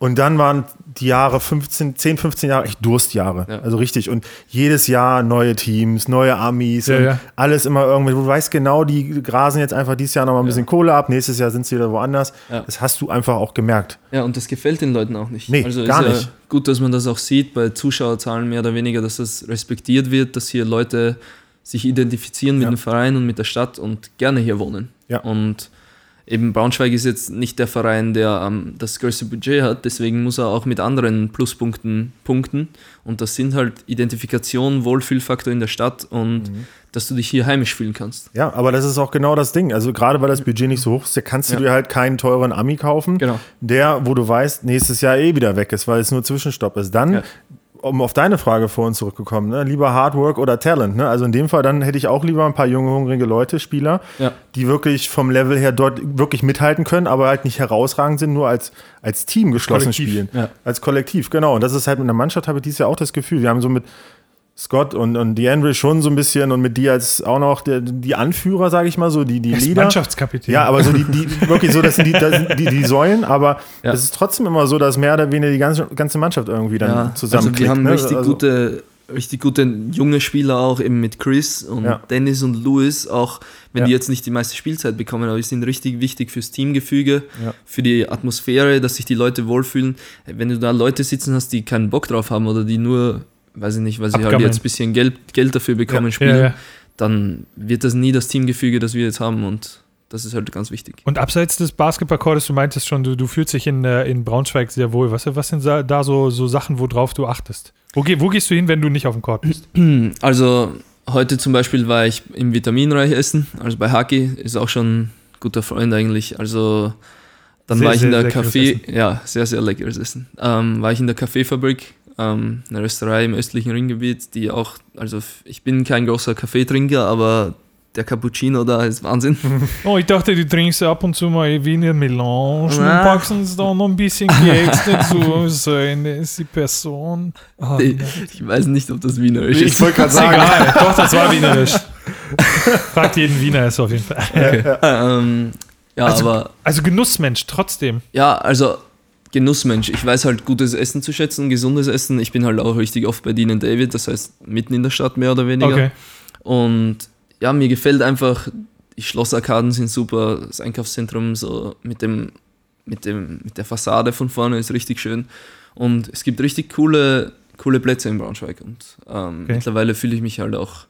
Und dann waren die Jahre 15, 10, 15 Jahre echt Durstjahre.
Ja.
Also richtig. Und jedes Jahr neue Teams, neue Amis
Ja, ja.
alles immer irgendwie. Du weißt genau, die grasen jetzt einfach dieses Jahr noch mal ein bisschen Kohle ab, nächstes Jahr sind sie wieder woanders. Das hast du einfach auch gemerkt.
Ja, und das gefällt den Leuten auch nicht.
Nee,
also
gar nicht.
Gut, dass man das auch sieht bei Zuschauerzahlen mehr oder weniger, dass das respektiert wird, dass hier Leute sich identifizieren mit dem Verein und mit der Stadt und gerne hier wohnen.
Ja.
Und eben Braunschweig ist jetzt nicht der Verein, der ähm, das größte Budget hat, deswegen muss er auch mit anderen Pluspunkten punkten. Und das sind halt Identifikation, Wohlfühlfaktor in der Stadt und
Mhm.
dass du dich hier heimisch fühlen kannst.
Ja, aber das ist auch genau das Ding. Also gerade weil das Budget nicht so hoch ist, kannst du
Ja.
dir halt keinen teuren Ami kaufen,
Genau.
der, wo du weißt, nächstes Jahr eh wieder weg ist, weil es nur Zwischenstopp ist. Dann,
Ja.
Um auf deine Frage vorhin zurückgekommen, ne, lieber Hard Work oder Talent. Ne? Also in dem Fall, dann hätte ich auch lieber ein paar junge, hungrige Leute, Spieler,
Ja.
die wirklich vom Level her dort wirklich mithalten können, aber halt nicht herausragend sind, nur als, als Team geschlossen
Kollektiv.
spielen.
Ja.
Als Kollektiv, genau. Und das ist halt mit der Mannschaft, habe ich dieses Jahr auch das Gefühl. Wir haben so mit Scott und, und DeAndre schon so ein bisschen und mit dir als auch noch der, die Anführer, sage ich mal so, die, die
Er
Leader.
Mannschaftskapitän.
Ja, aber so die, die wirklich so, das sind die, das sind die, die Säulen, aber
Ja.
es ist trotzdem immer so, dass mehr oder weniger die ganze, ganze Mannschaft irgendwie dann
Ja,
zusammen
also wir haben
ne?
richtig
Also-
gute, richtig gute junge Spieler auch eben mit Chris und
Ja.
Dennis und Louis, auch wenn
Ja.
die jetzt nicht die meiste Spielzeit bekommen, aber die sind richtig wichtig fürs Teamgefüge,
Ja.
für die Atmosphäre, dass sich die Leute wohlfühlen. Wenn du da Leute sitzen hast, die keinen Bock drauf haben oder die nur, weiß ich nicht, weil sie halt jetzt ein bisschen Geld, Geld dafür bekommen,
Ja.
spielen,
Ja,
dann wird das nie das Teamgefüge, das wir jetzt haben und das ist halt ganz wichtig.
Und abseits des Basketballkordes, du meintest schon, du, du fühlst dich in, äh, in Braunschweig sehr wohl. Was, was sind da- so, so Sachen, worauf du achtest? Wo, geh, wo gehst du hin, wenn du nicht auf dem Court bist?
Also heute zum Beispiel war ich im Vitaminreich essen, also bei Haki, ist auch schon ein guter Freund eigentlich. Also dann
Sehr,
war ich in der Kaffee, ja, sehr, sehr leckeres Essen. Ähm, war ich in der Kaffeefabrik, ähm, eine Rösterei im östlichen Ringgebiet, die auch, also ich bin kein großer Kaffeetrinker, aber der Cappuccino da ist Wahnsinn.
Oh, ich dachte, du trinkst ab und zu mal Wiener Melange und
Na.
packst uns da noch ein bisschen Keks dazu. So eine ist die Person. Ah,
Ich, ich weiß nicht, ob das wienerisch
Ich
ist.
wollte gerade
ist
sagen,
egal. Doch, das war wienerisch. Fragt jeden Wiener ist auf jeden Fall.
ähm, ja,
Also-
aber
Also Genussmensch, trotzdem.
Ja, also Genussmensch. Ich weiß halt gutes Essen zu schätzen, gesundes Essen. Ich bin halt auch richtig oft bei Dean David, das heißt mitten in der Stadt mehr oder weniger.
Okay.
Und ja, mir gefällt einfach, die Schlossarkaden sind super, das Einkaufszentrum so mit dem, mit dem, mit der Fassade von vorne ist richtig schön. Und es gibt richtig coole, coole Plätze in Braunschweig. Und ähm,
Okay.
mittlerweile fühle ich mich halt auch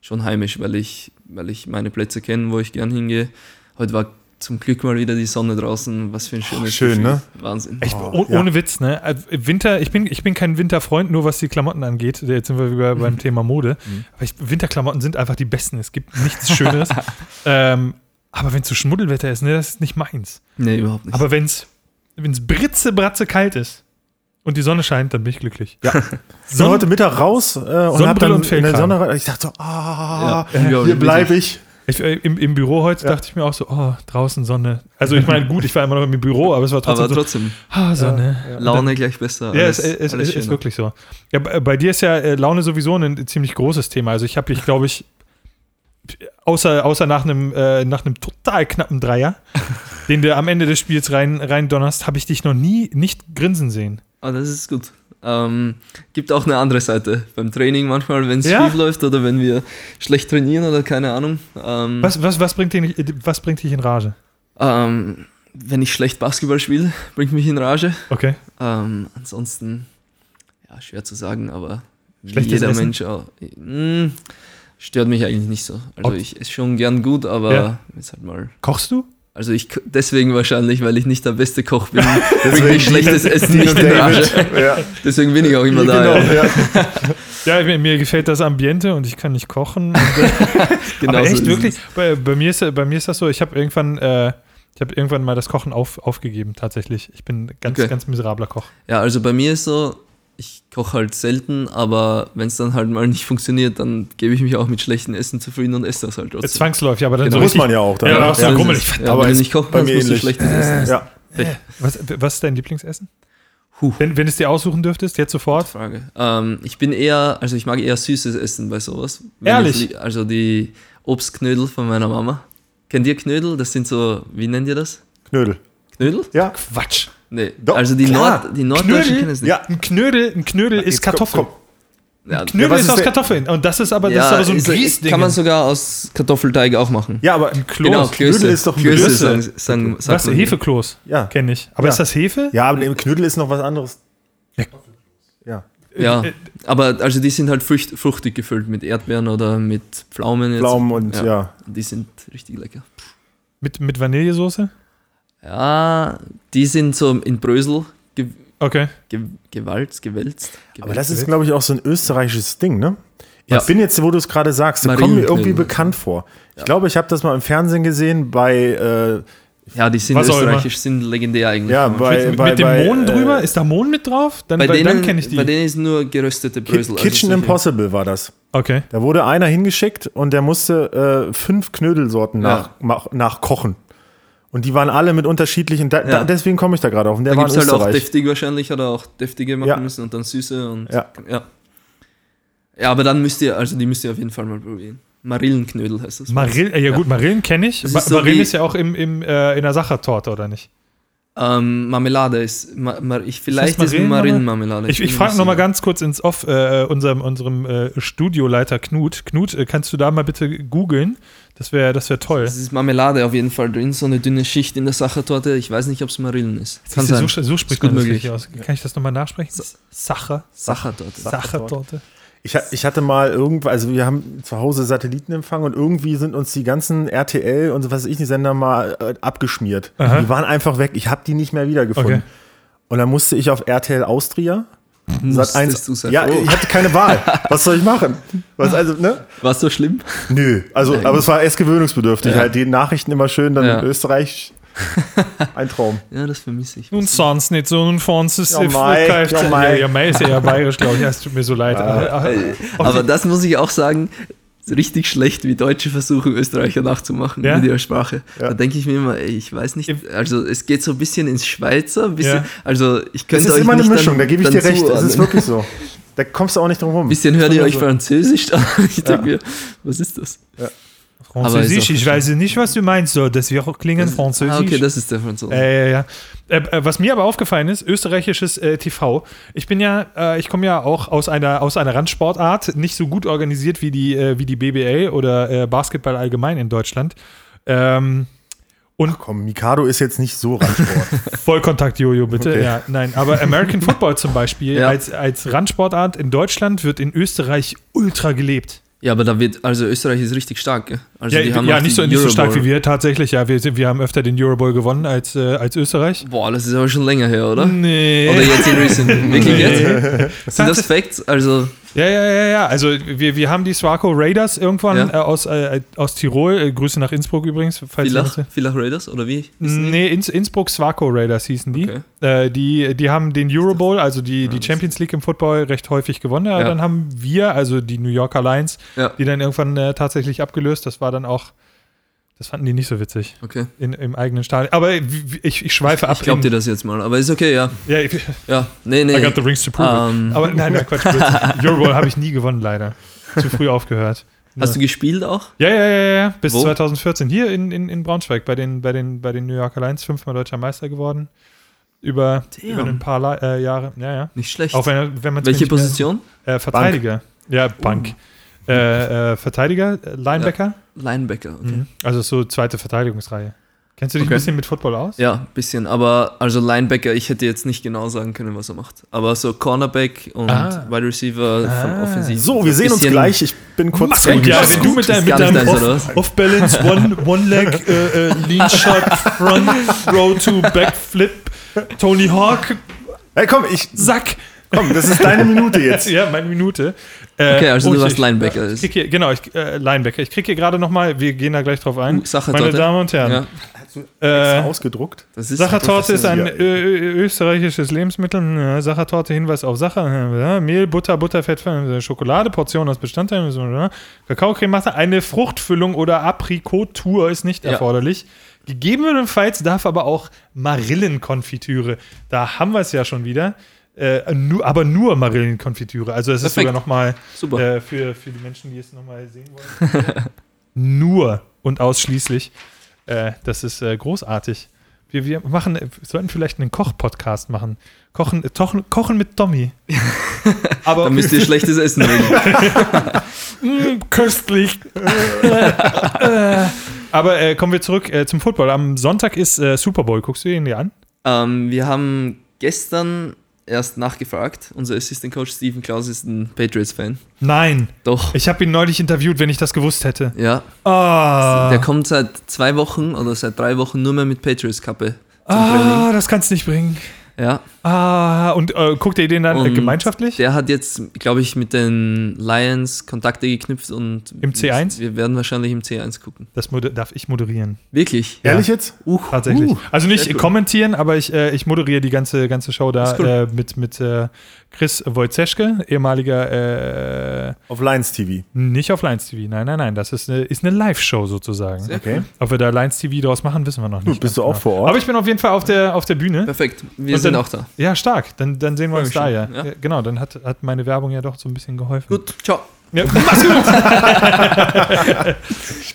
schon heimisch, weil ich, weil ich meine Plätze kenne, wo ich gern hingehe. Heute war zum Glück mal wieder die Sonne draußen. Was für ein schönes
schön,
Gefühl.
ne?
Wahnsinn.
Ich,
Oh,
oh,
ja.
Ohne Witz, ne? Also Winter, ich bin, ich bin kein Winterfreund, nur was die Klamotten angeht. Jetzt sind wir wieder beim Thema Mode. Aber ich, Winterklamotten sind einfach die besten. Es gibt nichts Schöneres. ähm, aber wenn es so Schmuddelwetter ist, ne, das ist nicht meins.
Nee, überhaupt nicht.
Aber wenn es britze, bratze kalt ist und die Sonne scheint, dann bin ich glücklich.
Ja. Ich bin heute Mittag raus äh, und hab dann
und
in der. Sonne, ich dachte so, ah,
ja,
hier bleibe ich.
Ich, äh, im, Im Büro heute dachte ich mir auch so, oh, draußen Sonne. Also ich meine, gut, ich war immer noch im Büro, aber es war trotzdem
Aber
so,
trotzdem,
ah, Sonne.
Laune gleich besser.
Ja,
alles-
es, es,
alles
es ist wirklich so. Ja, bei bei dir ist ja äh, Laune sowieso ein ziemlich großes Thema. Also ich habe dich, glaube ich, außer, außer nach einem äh, nach einem total knappen Dreier, den du am Ende des Spiels rein, rein donnerst, habe ich dich noch nie nicht grinsen sehen.
Ah, das ist gut. Ähm, gibt auch eine andere Seite beim Training manchmal, wenn es
Ja?
schief läuft oder wenn wir schlecht trainieren oder keine Ahnung. Ähm,
Was, was, was, bringt dich, was bringt dich in Rage?
Ähm, wenn ich schlecht Basketball spiele, bringt mich in Rage.
Okay.
Ähm, ansonsten, ja, schwer zu sagen, aber
Schlechtes
jeder
Essen?
Mensch auch. Mh, stört mich eigentlich nicht so. Also
Ob-
ich esse schon gern gut, aber
Ja.
jetzt halt mal.
Kochst du?
Also ich deswegen wahrscheinlich, weil ich nicht der beste Koch bin,
Deswegen
schlechtes Essen nicht in
David.
Rage.
Ja.
Deswegen bin ich auch immer da.
genau,
ja.
ja.
Ja, mir, mir gefällt das Ambiente und ich kann nicht kochen. Und,
Genau
aber echt wirklich, bei, bei, mir ist, bei mir ist das so, ich habe irgendwann, äh, ich habe irgendwann mal das Kochen auf, aufgegeben, tatsächlich. Ich bin ganz,
Okay.
ganz miserabler Koch.
Ja, also bei mir ist so, koche halt selten, aber wenn es dann halt mal nicht funktioniert, dann gebe ich mich auch mit schlechtem Essen zufrieden und esse das halt
Äh,
trotzdem.
Zwangsläufig, aber dann
Genau.
so
Muss man ja auch. Dann.
Ja, auch so
das
grummelig.
ist- Ja,
Aber
wenn du nicht kochen
bei
kannst,
mir
musst du schlechtes Essen.
Ja.
Was, was ist dein Lieblingsessen?
Huh.
Wenn, wenn du es dir aussuchen dürftest, jetzt sofort?
Frage. Ähm, ich bin eher, also ich mag eher süßes Essen bei sowas. Wenn
Ehrlich?
Ich, also die Obstknödel von meiner Mama. Kennt ihr Knödel? Das sind so, wie nennt ihr das?
Knödel.
Knödel?
Ja.
Quatsch.
Nee.
Doch,
also die,
klar.
Nord, die Norddeutschen kennen es nicht.
Ja.
Ein Knödel, ein Knödel ist
Jetzt komm,
Kartoffel.
komm.
Ja,
Knödel ist
ist
aus
der-
Kartoffeln. Und das ist aber, das
ja,
ist aber so ein Grießding.
Kann man sogar aus Kartoffelteig auch machen.
Ja, aber
Kloß.
Genau, Klöße.
Knödel ist doch ein
Klöße,
Klöße.
sagen, sagen, sagt
Was?
man.
Hefekloß.
Ja.
Kenne ich. Aber
Ja.
ist das Hefe?
Ja, aber im Knödel ist noch was anderes. Ja.
Ja,
Äh,
aber also die sind halt frucht, fruchtig gefüllt mit Erdbeeren oder mit Pflaumen. Jetzt.
Pflaumen und ja.
Die sind richtig lecker.
Mit, mit Vanillesoße?
Ja, die sind so in Brösel ge
Okay.
ge gewalzt, gewälzt.
Aber das ist, glaube ich, auch so ein österreichisches Ding, ne?
Ja.
Ich bin jetzt, wo du es gerade sagst, das kommt mir irgendwie bekannt vor. Ich glaube, ich habe das mal im Fernsehen gesehen bei, äh,
ja, die sind österreichisch, sind legendär eigentlich.
ja, bei,
mit
bei,
mit dem
bei,
Mohn
äh,
drüber? Ist da Mohn mit drauf? Dann,
bei denen,
kenne ich die.
bei denen ist nur geröstete
Ki-
Brösel. also
Kitchen
solche-
Impossible war das.
okay.
Da wurde einer hingeschickt und der musste äh, fünf Knödelsorten
Ja.
nach, mach- nachkochen. Und die waren alle mit unterschiedlichen, da, da,
Ja.
deswegen komme ich da gerade auf. Und der
Da
war
gibt
in
es halt auch deftig wahrscheinlich, hat er auch deftige machen
Ja.
müssen und dann süße und
Ja.
ja. Ja, aber dann müsst ihr, also die müsst ihr auf jeden Fall mal probieren. Marillenknödel heißt das.
Marill, äh, ja, gut, Marillen kenne ich.
Das
Ma
ist so
Marillen
wie-
ist ja auch im, im, äh, in der Sachertorte, oder nicht?
Ähm, Marmelade ist, ma, ma, ich, vielleicht ist
Marillen-
Marillenmarmelade.
Ich, ich
mir
frage nochmal ganz kurz ins Off äh, unserem, unserem äh, Studioleiter Knut. Knut, äh, kannst du da mal bitte googeln? Das wäre das wär toll.
Es ist Marmelade auf jeden Fall drin, so eine dünne Schicht in der Sachertorte. Ich weiß nicht, ob es Marillen ist. Kann sein.
so, so spricht
gut
man das
möglich.
aus. Kann ich das nochmal nachsprechen? Sacher.
Sachertorte.
Sachertorte.
Ich, ich hatte mal irgendwo, also wir haben zu Hause Satellitenempfang und irgendwie sind uns die ganzen RTL und so was weiß ich, die Sender mal äh, abgeschmiert.
Aha.
Die waren einfach weg. Ich habe die nicht mehr wiedergefunden.
Okay.
Und dann musste ich auf RTL Austria.
Musstest
Sat.1
du sagen.
Ja,
Oh.
ich hatte keine Wahl. Was soll ich machen? Was also, ne?
War es so schlimm?
Nö, also, aber es war erst gewöhnungsbedürftig.
Ja.
Halt die Nachrichten immer schön, dann
Ja.
in Österreich. Ein Traum.
Ja, das vermisse ich.
Nun sonst nicht so, sonst ist
Ja,
äh, Kfz-
ja,
ja,
Mai.
ja, Mai ist ja eher bayerisch, glaube ich. Es tut mir so leid. Aber,
Aber das muss ich auch sagen, richtig schlecht, wie Deutsche versuchen, Österreicher nachzumachen
Ja?
mit ihrer Sprache.
Ja.
Da denke ich mir immer, ey, ich weiß nicht, also es geht so ein bisschen ins Schweizer, ein bisschen,
Ja.
also ich
Es
könnte
ist
euch
immer eine
nicht
Mischung,
dann,
da gebe ich dir recht. Es ist
zuordnen.
wirklich so. Da kommst du auch nicht drum rum.
Ein bisschen hört ihr euch
so.
Französisch an. Ich denke mir, was ist das?
Französisch, ich
auch
weiß nicht, was du meinst. So, das wir klingen Französisch.
Ah, okay, das ist der Franzose.
Äh, ja, ja. Äh, äh, was mir aber aufgefallen ist, österreichisches äh, TV. Ich bin ja, äh, ich komme ja auch aus einer, aus einer Randsportart, nicht so gut organisiert wie die, äh, wie die BBL oder äh, Basketball allgemein in Deutschland. Ähm, und
Komm, Mikado ist jetzt nicht so Randsport.
Vollkontakt-Jojo, bitte.
Okay.
Ja, nein, aber American Football zum Beispiel
Ja.
als, als Randsportart in Deutschland wird in Österreich ultra gelebt.
Ja, aber da wird, also Österreich ist richtig stark, gell? Also
Ja, ja nicht, so, nicht so stark wie wir tatsächlich. Ja, wir, wir haben öfter den Eurobowl gewonnen als, äh, als Österreich.
Boah, das ist aber schon länger her, oder?
Nee.
Oder jetzt in recent. Wirklich jetzt? Sind das Facts? Also,
Ja, ja, ja, ja. Also wir, wir haben die Swaco Raiders irgendwann
Ja.
äh, aus, äh, aus Tirol. Äh, Grüße nach Innsbruck übrigens. Falls
Villach, Villach Raiders, oder wie?
Nee, Inns, Innsbruck Swaco Raiders hießen die.
Okay.
Äh, die. Die haben den Euro Bowl, also die, die Champions League im Football, recht häufig gewonnen. Ja. Dann haben wir, also die New Yorker Lions, die dann irgendwann äh, tatsächlich abgelöst. Das war dann auch, das fanden die nicht so witzig
okay.
in, im eigenen Stadion. Aber ich, ich schweife ab.
Ich glaub dir das jetzt mal, aber ist okay, ja.
Ja, ich,
Ja, nee, nee.
I got the rings to prove it.
Ähm,
Aber nein, nein, Quatsch. Blödsinn. Euro Bowl habe ich nie gewonnen, leider. Zu früh aufgehört.
Hast du gespielt auch?
Ja, ja, ja, ja, ja. Bis
Wo?
2014. Hier in, in, in Braunschweig bei den, bei, den, bei den New Yorker Lions. Fünfmal deutscher Meister geworden. Über,
Damn.
über ein paar äh, Jahre. Ja, ja.
Nicht schlecht.
Auch wenn, wenn
Welche Position?
Äh, Verteidiger. Ja, Bank. Äh, äh, Verteidiger, Linebacker.
Linebacker, okay.
Mhm. Also so zweite Verteidigungsreihe. Kennst du dich
Okay.
ein bisschen mit Football aus?
Ja, ein bisschen, aber also Linebacker, ich hätte jetzt nicht genau sagen können, was er macht. Aber so Cornerback und
Ah.
Wide Receiver von
Ah.
Offensiv.
So, wir sehen uns gleich. Ich bin kurz zu-
Ja, wenn du mit deinem,
Ist
mit deinem
oder
off, One, one Leg äh, äh, Lean Shot Front Row to Backflip Tony Hawk
Hey, komm, ich,
Sack.
Komm, das ist deine Minute jetzt.
Ja, meine Minute. Äh,
Okay, also
oh,
du
ich-
warst
ich-
Linebacker.
Ich krieg hier, genau, ich, äh, Linebacker. Ich kriege hier gerade noch mal, wir gehen da gleich drauf ein.
Sachertorte.
Meine Damen und Herren,
Ja.
Äh,
ausgedruckt.
Das ist
Sachertorte ist ein ö- österreichisches Lebensmittel. Sachertorte, Hinweis auf Sacher. Mehl, Butter, Butterfett, äh, Schokolade, Portion aus Bestandteilen. Kakaocreme eine Fruchtfüllung oder Aprikotur ist nicht
Ja.
erforderlich. Gegebenenfalls darf aber auch Marillenkonfitüre. Da haben wir es ja schon wieder. Äh, nu, aber nur Marillenkonfitüre. Also es ist
Perfekt.
sogar nochmal äh, für, für die Menschen, die es nochmal sehen wollen. nur und ausschließlich. Äh, das ist äh, großartig. Wir, wir machen, äh, sollten vielleicht einen Koch-Podcast machen. Kochen, tochen, kochen mit Tommy. Aber
Da müsst ihr schlechtes Essen nehmen.
Mm, köstlich. Aber äh, kommen wir zurück äh, zum Football. Am Sonntag ist äh, Super Bowl. Guckst du ihn dir an?
ähm, wir haben gestern erst nachgefragt. Unser Assistant Coach Stephen Klaus ist ein Patriots-Fan.
Nein.
Doch.
Ich habe ihn neulich interviewt, wenn ich das gewusst hätte.
Ja.
Ah,
Der kommt seit zwei Wochen oder seit drei Wochen nur mehr mit Patriots-Kappe zum Training.
ah das kannst du nicht bringen.
Ja.
Ah, und äh, guckt ihr den dann äh,
Und
gemeinschaftlich?
Der hat jetzt, glaube ich, mit den Lions Kontakte geknüpft und
Im C1?
Wir werden wahrscheinlich im C1 gucken.
Das darf ich moderieren.
Wirklich?
Ehrlich jetzt?
Uh,
Tatsächlich.
uh.
also nicht
cool.
kommentieren, aber ich, äh, ich moderiere die ganze, ganze Show da
cool.
äh, mit, mit äh, Chris Wojzeschke, ehemaliger, äh,
Auf Lions TV.
nicht auf Lions TV. Nein, nein, nein. Das ist eine, ist eine Live-Show sozusagen.
Sehr
Okay.
Ob wir da Lions TV draus machen, wissen wir noch nicht.
bist du auch vor Ort?
Aber ich bin auf jeden Fall auf der, auf der Bühne.
Perfekt. Wir
Und
sind
dann-
auch da.
Ja, stark. Dann, dann sehen wir uns da ja.
ja.
Genau, dann hat, hat meine Werbung ja doch so ein bisschen geholfen.
Gut, ciao.
Ja, mach's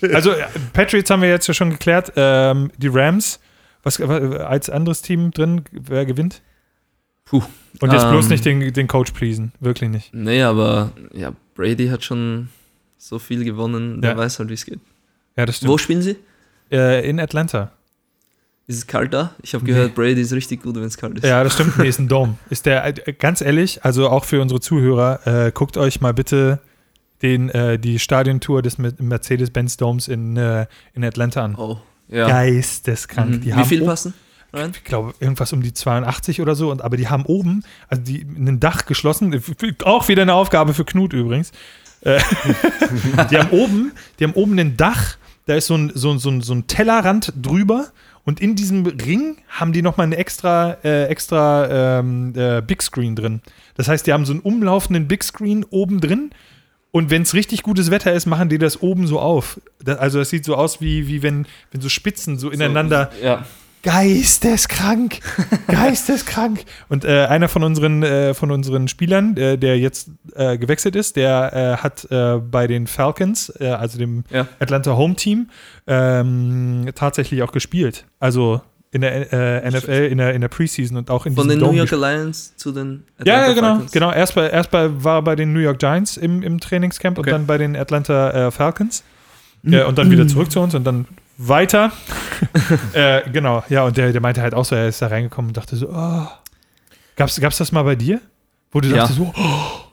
gut. also, äh, Patriots haben wir jetzt ja schon geklärt. Ähm, die Rams, was, als anderes Team drin, wer gewinnt?
Puh.
Und jetzt bloß
Ähm.
nicht den, den Coach pleasen. Wirklich nicht.
Nee, aber ja, Brady hat schon so viel gewonnen, der
Ja.
weiß halt, wie es geht.
Ja, das stimmt.
Wo spielen sie?
Äh, in Atlanta.
Ist es kalt da? Ich habe
Nee.
gehört, Brady ist richtig gut, wenn es kalt ist.
Ja, das stimmt. Nee, ist ein Dome. Ist der, äh, ganz ehrlich, also auch für unsere Zuhörer, äh, guckt euch mal bitte den, äh, die Stadiontour des Mer- Mercedes-Benz Domes in, äh, in Atlanta an.
Oh, ja.
Geisteskrank.
Mhm.
Die
Wie
haben
viel passen? Rein?
Ich glaube, irgendwas um die 82 oder so. Und, aber die haben oben, also die, ein Dach geschlossen, f- auch wieder eine Aufgabe für Knut übrigens. Äh, die haben oben, die haben oben ein Dach, da ist so ein, so, ein- so, ein- so ein Tellerrand drüber. Und in diesem Ring haben die nochmal einen extra, äh, extra ähm, äh, Big Screen drin. Das heißt, die haben so einen umlaufenden Big Screen oben drin. Und wenn es richtig gutes Wetter ist, machen die das oben so auf. Da, also das sieht so aus, wie, wie wenn, wenn so Spitzen so ineinander
Ja.
Geisteskrank, geisteskrank. Und äh, einer von unseren, äh, von unseren Spielern, äh, der jetzt äh, gewechselt ist, der äh, hat äh, bei den Falcons, äh, also dem
Ja.
Atlanta Home Team, ähm, tatsächlich auch gespielt. Also in der äh, NFL, in der, in der Preseason und auch in
Von den New
Dome
York
gespielt.
Alliance zu den
Ja, ja,
Atlanta
genau,
Falcons.
genau. Erst, bei, erst bei, war er bei den New York Giants im, im Trainingscamp
Okay.
und dann bei den Atlanta äh, Falcons. Äh, und dann wieder zurück zu uns und dann weiter. äh, genau, ja, und der, der meinte halt auch so, er ist da reingekommen und dachte so, oh. Gab's, gab's das mal bei dir? Wo du
Ja.
dachtest so, oh,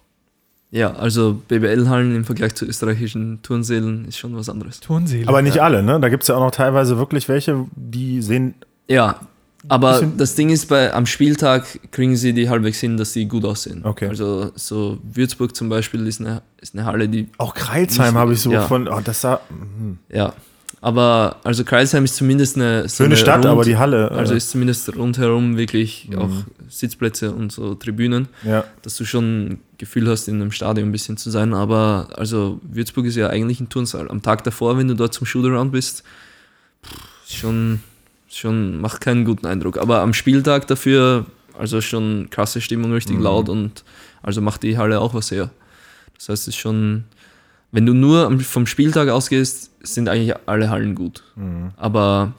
Ja, also BBL-Hallen im Vergleich zu österreichischen Turnsälen ist schon was anderes.
Turnseele.
Aber nicht alle, ne? Da gibt es ja auch noch teilweise wirklich welche, die sehen.
Ja, aber das Ding ist, bei, am Spieltag kriegen sie die halbwegs hin, dass sie gut aussehen.
Okay.
Also so Würzburg zum Beispiel ist eine, ist eine Halle, die,
Auch Kreilsheim habe ich so
ja.
von. Oh, das sah. mhm.
ja. Aber also Kreisheim ist zumindest eine so
Schöne
eine
Stadt,
rund-
aber die Halle.
Also
äh,
ist zumindest rundherum wirklich
Mhm.
auch Sitzplätze und so Tribünen,
ja.
dass du schon ein Gefühl hast, in einem Stadion ein bisschen zu sein. Aber also Würzburg ist ja eigentlich ein Turnsaal. Am Tag davor, wenn du dort zum Shootaround bist, schon, schon macht keinen guten Eindruck. Aber am Spieltag dafür, also schon krasse Stimmung, richtig
Mhm.
laut und also macht die Halle auch was her. Das heißt, es ist schon, wenn du nur vom Spieltag ausgehst, sind eigentlich alle Hallen gut.
Mhm.
Aber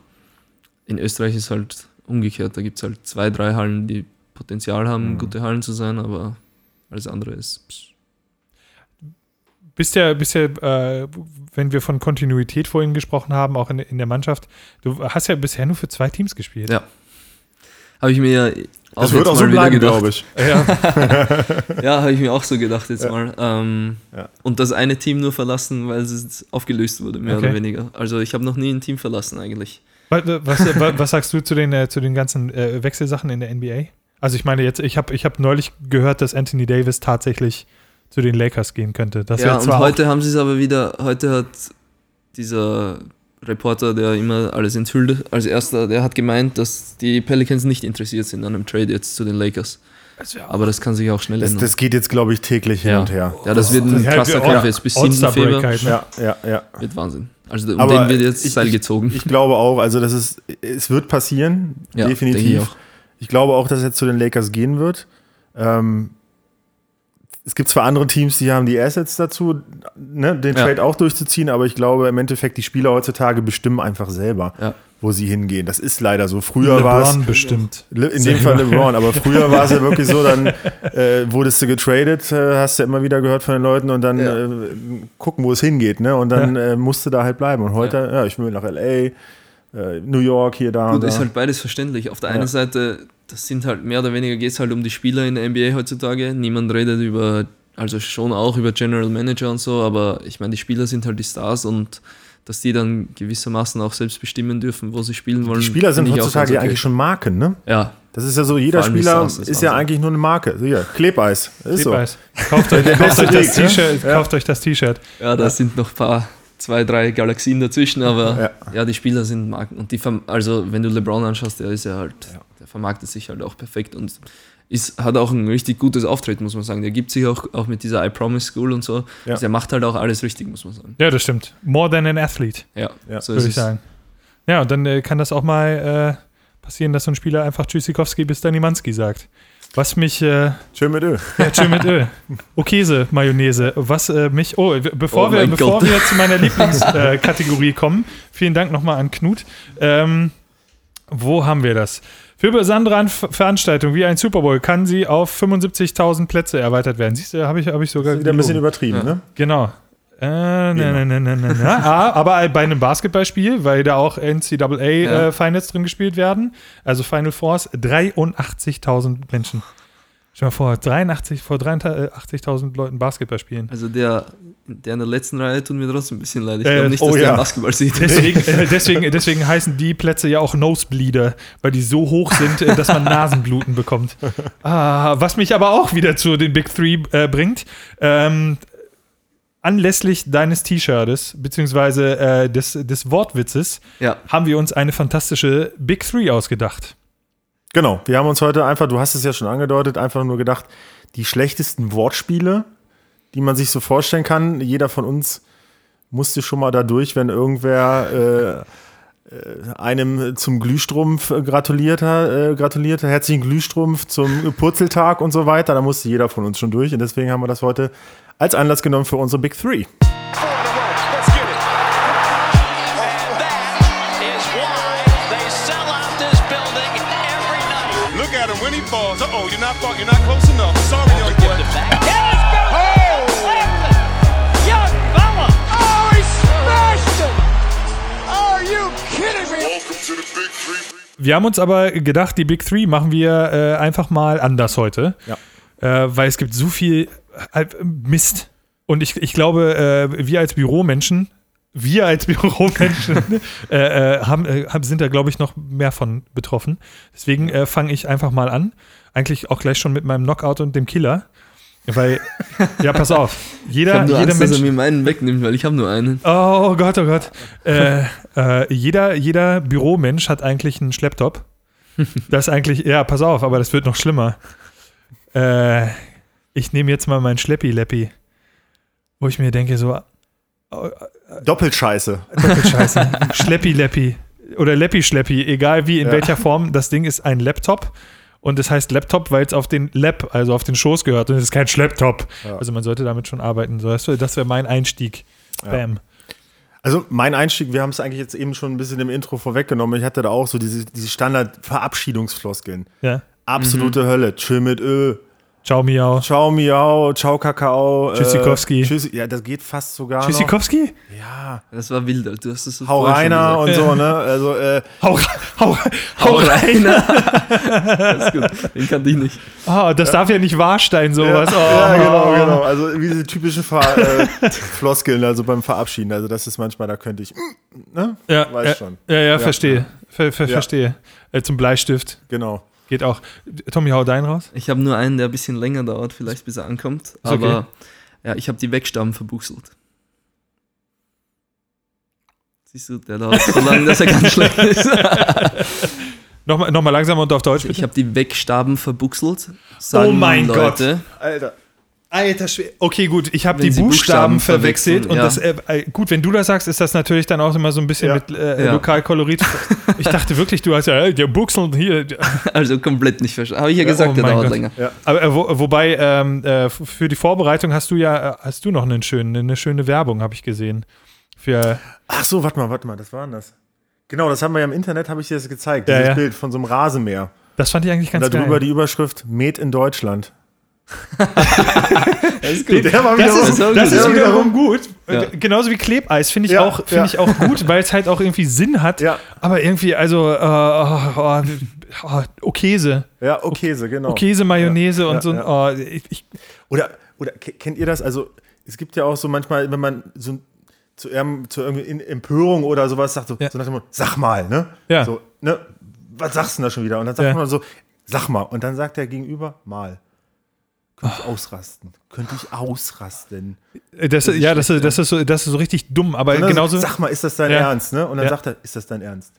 in Österreich ist halt umgekehrt. Da gibt es halt zwei, drei Hallen, die Potenzial haben,
Mhm.
gute Hallen zu sein, aber alles andere ist. pss.
bist ja, bist ja äh, wenn wir von Kontinuität vorhin gesprochen haben, auch in, in der Mannschaft, du hast ja bisher nur für zwei Teams gespielt.
Ja. Habe ich mir
Das wird auch so bleiben,
gedacht.
glaube ich.
Ja,
Ja, habe ich mir auch so gedacht jetzt
Ja.
mal. Ähm,
Ja.
Und das eine Team nur verlassen, weil es aufgelöst wurde, mehr
Okay.
oder weniger. Also ich habe noch nie ein Team verlassen eigentlich.
Was, was, wa- was sagst du zu den, äh, zu den ganzen äh, Wechselsachen in der NBA? Also ich meine jetzt, ich habe ich hab neulich gehört, dass Anthony Davis tatsächlich zu den Lakers gehen könnte. Das
ja, und heute haben sie es aber wieder, heute hat dieser Reporter, der immer alles enthüllt, als erster, der hat gemeint, dass die Pelicans nicht interessiert sind an einem Trade jetzt zu den Lakers. Aber das kann sich auch schnell
Das,
ändern.
das geht jetzt, glaube ich, täglich hin
ja.
und her.
ja, das wird ein
Ja,
krasser Kampf jetzt bis 7.
All-Star
Februar.
Halt, ne?
Ja, ja, ja.
Wird Wahnsinn. Also um
Aber
den wird jetzt
ich-
Seil gezogen.
Ich glaube auch, also das ist, es wird passieren,
Ja,
definitiv.
ich
Ich, glaube auch, dass er zu den Lakers gehen wird. Ähm, es gibt zwar andere Teams, die haben die Assets dazu, ne, den
Ja.
Trade auch durchzuziehen, aber ich glaube im Endeffekt, die Spieler heutzutage bestimmen einfach selber,
Ja.
wo sie hingehen. Das ist leider so. Früher war es.
LeBron bestimmt.
Le- In dem Fall LeBron, aber früher war es ja wirklich so, dann äh, wurdest du getradet, äh, hast du immer wieder gehört von den Leuten und dann
Ja.
äh, gucken, wo es hingeht, ne? Und dann äh, musst du da halt bleiben. Und heute, ja, ich will nach LA, äh, New York, hier, da
Gut,
und da.
ist halt beides verständlich. Auf der einen Seite, das sind halt mehr oder weniger geht es halt um die Spieler in der NBA heutzutage. Niemand redet über, also schon auch über General Manager und so, aber ich meine, die Spieler sind halt die Stars und dass die dann gewissermaßen auch selbst bestimmen dürfen, wo sie spielen wollen.
die Spieler sind heutzutage ja
okay.
eigentlich schon Marken, ne?
Ja,
Das ist ja so, jeder Spieler
Stars,
ist
ist
ja eigentlich nur eine Marke. So, Hier, Klebeis. Ist so.
Klebeis. Kauft euch, kauft euch das? T-Shirt.
Ja.
Kauft euch das T-Shirt.
ja, da sind noch ein paar, zwei, drei Galaxien dazwischen, aber
Ja.
ja, die Spieler sind Marken. Und die, also wenn du LeBron anschaust, der ist ja halt, vermarktet sich halt auch perfekt und ist, hat auch ein richtig gutes Auftreten, muss man sagen. Der gibt sich auch, auch mit dieser I Promise School und so.
Ja.
Also der macht halt auch alles richtig, muss man sagen.
Ja, das stimmt. More than an athlete,
Ja,
Ja.
so
würde ich
ist es.
sagen. Ja, und dann äh, kann das auch mal äh, passieren, dass so ein Spieler einfach Tschüssikowski bis Danimanski sagt. Was mich, äh,
Schön mit Öl.
ja, tschö mit Öl. Okese, Mayonnaise. Was äh, mich, oh, bevor,
Oh
wir, bevor
Gott.
wir zu meiner Lieblingskategorie äh, Kategorie kommen, vielen Dank nochmal an Knut. Ähm, wo haben wir das? Für besondere Veranstaltungen wie ein Super Bowl kann sie auf 75.000 Plätze erweitert werden. Siehst du, habe ich, hab ich sogar
Wieder ein bisschen übertrieben,
Ja.
ne?
Genau. Äh, ne, ne, ne, ne, ne, ne. Ah, aber bei einem Basketballspiel, weil da auch NCAA
Ja.
äh, Finals drin gespielt werden, also Final Fours, 83.000 Menschen. Stell mal vor, 83, vor 83.000 Leuten Basketball spielen.
Also der, der in der letzten Reihe tut mir trotzdem ein bisschen leid. Ich
Äh,
glaube nicht,
oh
dass der
ja.
Basketball sieht.
Deswegen, äh, deswegen, deswegen heißen die Plätze ja auch Nosebleeder, weil die so hoch sind, äh, dass man Nasenbluten bekommt. Ah, was mich aber auch wieder zu den Big Three äh, bringt. Ähm, anlässlich deines T-Shirts, beziehungsweise äh, des, des Wortwitzes,
Ja,
haben wir uns eine fantastische Big Three ausgedacht.
Genau. Wir haben uns heute einfach, du hast es ja schon angedeutet, einfach nur gedacht, die schlechtesten Wortspiele, die man sich so vorstellen kann. Jeder von uns musste schon mal da durch, wenn irgendwer äh, äh, einem zum Glühstrumpf gratuliert äh, gratuliert herzlichen Glühstrumpf zum Purzeltag und so weiter. Da musste jeder von uns schon durch und deswegen haben wir das heute als Anlass genommen für unsere Big Three.
Wir haben uns aber gedacht, die Big Three machen wir äh, einfach mal anders heute.
Ja.
Äh, weil es gibt so viel äh, Mist. Und ich, ich glaube, äh, wir als Büromenschen, wir als Büromenschen äh, äh, haben, äh, haben, sind da, glaube ich, noch mehr von betroffen. Deswegen fange ich einfach mal an. Eigentlich auch gleich schon mit meinem Knockout und dem Killer. Weil, ja, pass auf.
ich
Jeder,
habe nur
jeder
Angst, dass er
Mensch.
mir meinen wegnimmt, weil ich habe nur einen.
Oh Gott, oh Gott. äh, äh, jeder, jeder Büromensch hat eigentlich einen Schlepptop. Das ist eigentlich, ja, pass auf, aber das wird noch schlimmer. Äh, ich nehme jetzt mal meinen Schleppi-Leppi. Wo ich mir denke, so,
Doppelt scheiße.
Scheiße. Schleppi-Leppi. Oder Leppi-Schleppi, egal wie, in
Ja.
welcher Form. Das Ding ist ein Laptop. Und es heißt Laptop, weil es auf den Lap, also auf den Schoß gehört. Und es ist kein Schlepptop. Also man sollte damit schon arbeiten. So, das wäre mein Einstieg. Bam.
Also mein Einstieg, wir haben es eigentlich jetzt eben schon ein bisschen im Intro vorweggenommen. Ich hatte da auch so diese, diese Standard-Verabschiedungsfloskeln.
Ja.
Absolute Hölle. Tschö mit Ö.
Ciao, Miau.
Ciao Miau, ciao Kakao.
Tschüssikowski.
Äh, tschüss, ja, das geht fast sogar noch.
Tschüssikowski?
Ja.
Das war wild, du hast es so
Hau reiner und so, ne? Also, äh,
Hau, hau, hau
Hau
rein.
rein! das ist gut, den kannte ich nicht.
Oh, das darf ja nicht Warstein, sowas. Oh.
ja, genau, genau. Also wie diese typischen Ver äh, Floskeln, also beim Verabschieden. Also das ist manchmal, da könnte ich, ne?
Ja,
Weiß
ja,
schon.
Ja, ja, verstehe. Ver, ver,
Ja.
Verstehe. Äh, zum Bleistift
Genau.
Geht auch. Tommy, hau deinen raus.
Ich habe nur einen, der ein bisschen länger dauert, vielleicht bis er ankommt.
okay.
Aber ja, ich habe die Wegstammen verbuchselt. Siehst du, der dauert so lange, dass er ganz schlecht ist.
Nochmal noch mal langsam und auf Deutsch,
Ich
bitte.
habe die Wegstaben verbuchselt.
Oh mein
Leute.
Alter.
Alter Schwede. Okay, gut, ich habe die Buchstaben,
Buchstaben
verwechselt. Und
ja.
das, äh, äh, gut, wenn du das sagst, ist das natürlich dann auch immer so ein bisschen
Ja.
mit äh,
Ja.
Lokalkolorit. Ich dachte wirklich, du hast ja, äh, der Buchsel hier.
Also komplett nicht verstanden. Habe ich ja
Ja,
gesagt,
oh
der dauert
Gott.
länger.
Aber äh, wo, wobei, ähm, äh, für die Vorbereitung hast du ja, hast du noch einen schönen, eine schöne Werbung, habe ich gesehen. Für,
Ach so, warte mal, warte mal, das war das? Genau, das haben wir ja im Internet, habe ich dir das gezeigt.
Ja,
dieses
ja.
Bild von so einem Rasenmäher.
das fand ich eigentlich ganz
Und darüber
geil.
die Überschrift Made in Deutschland.
Den-
Der war wieder
das ist, das
gut,
ist wiederum gut.
Ja.
Äh, Genauso wie Klebeis finde ich,
Ja,
auch, find
ja.
ich auch gut, weil es halt auch irgendwie Sinn hat.
Ja.
Aber irgendwie, also, äh, oh, oh, oh, Käse.
Ja, Okese, genau.
Käse, Mayonnaise
Ja,
und so. Oh, ich, ich,
Oder, oder ke- kennt ihr das? Also, es gibt ja auch so manchmal, wenn man so zu, zu irgendwie Empörung oder sowas sagt, so, so nach dem Motto, sag mal, ne?
Ja.
So, ne? Was sagst du denn da schon wieder? Und dann sagt man so, sag mal. Und dann sagt der Gegenüber, mal. Könnte ich ausrasten. Könnte ich ausrasten.
äh, das, ja, das, ist- das, ist so, das ist so richtig dumm, aber
Und dann
genauso.
Sag mal, ist das dein
Ja.
Ernst, ne? Und dann
Ja.
sagt er, ist das dein Ernst?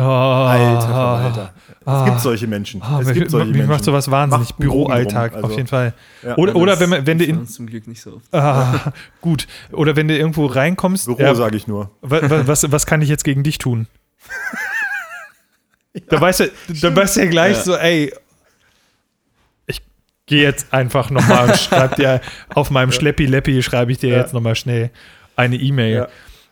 Oh,
Alter, Verwalter. Es gibt solche Menschen.
Ah,
es
mich,
gibt solche
mich
Menschen.
macht sowas wahnsinnig.
Macht
Büroalltag,
drum,
auf
also.
jeden Fall.
Ja.
oder,
Ja,
oder
das
wenn, wenn du in.
zum Glück nicht so oft.
Ah, gut. Oder wenn du irgendwo reinkommst.
Büro,
ja,
sage ich nur.
wa- wa- was, was kann ich jetzt gegen dich tun? da weißt du, dann weißt du ja gleich
Ja.
so, ey, gehe jetzt einfach nochmal und schreib dir auf meinem Schleppi-Leppi, schreibe ich dir
Ja.
jetzt nochmal schnell eine E-Mail.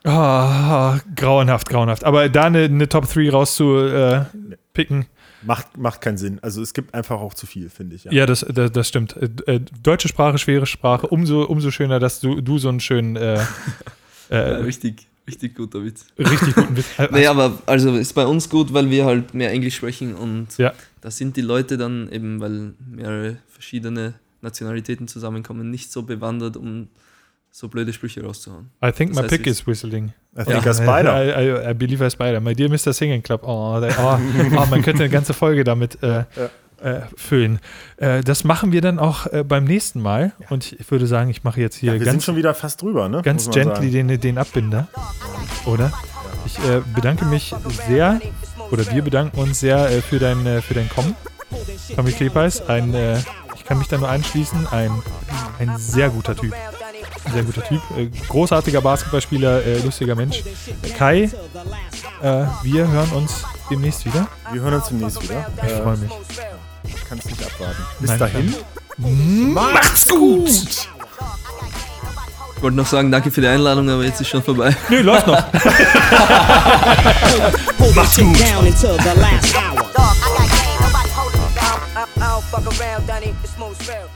Ja.
Ah, grauenhaft, grauenhaft. Aber da eine, eine Top 3 rauszupicken,
Macht, macht keinen Sinn. Also es gibt einfach auch zu viel, finde ich. Ja.
Ja, das, das, das stimmt. Äh, äh, deutsche Sprache, schwere Sprache. Umso, umso schöner, dass du, du so einen schönen, äh,
Ja,
äh,
richtig, richtig guter Witz.
richtig guten Witz. Äh,
Nee, aber also ist bei uns gut, weil wir halt mehr Englisch sprechen und
Ja.
da sind die Leute dann eben, weil mehrere verschiedene Nationalitäten zusammenkommen, nicht so bewandert, um so blöde Sprüche rauszuhauen.
I think
Das
my
heißt,
pick is whistling.
I think a spider.
I, I, I believe a spider. My dear Mr. Singing Club. Oh, der, oh, oh, man könnte eine ganze Folge damit äh, äh, füllen. Äh, das machen wir dann auch äh, beim nächsten Mal. Und ich würde sagen, ich mache jetzt hier
wir sind
ganz,
schon wieder fast drüber, ne?
ganz gently
sagen.
den, den Abbinder. Oder? Ich äh, bedanke mich sehr, oder wir bedanken uns sehr äh, für dein, für dein Kommen. Tommy Klepeis, ein, ich kann mich da nur anschließen, ein, ein sehr guter Typ. Ein sehr guter Typ. Großartiger Basketballspieler, lustiger Mensch. Kai, wir hören uns demnächst wieder.
Wir hören uns demnächst wieder.
Ich freue mich.
Ich kann es nicht abwarten. Bis
Nein,
dahin.
Macht's gut!
Ich wollte noch sagen, danke für die Einladung, aber jetzt ist schon vorbei.
Nö, läuft noch.
Fuck around. It's smooth spell.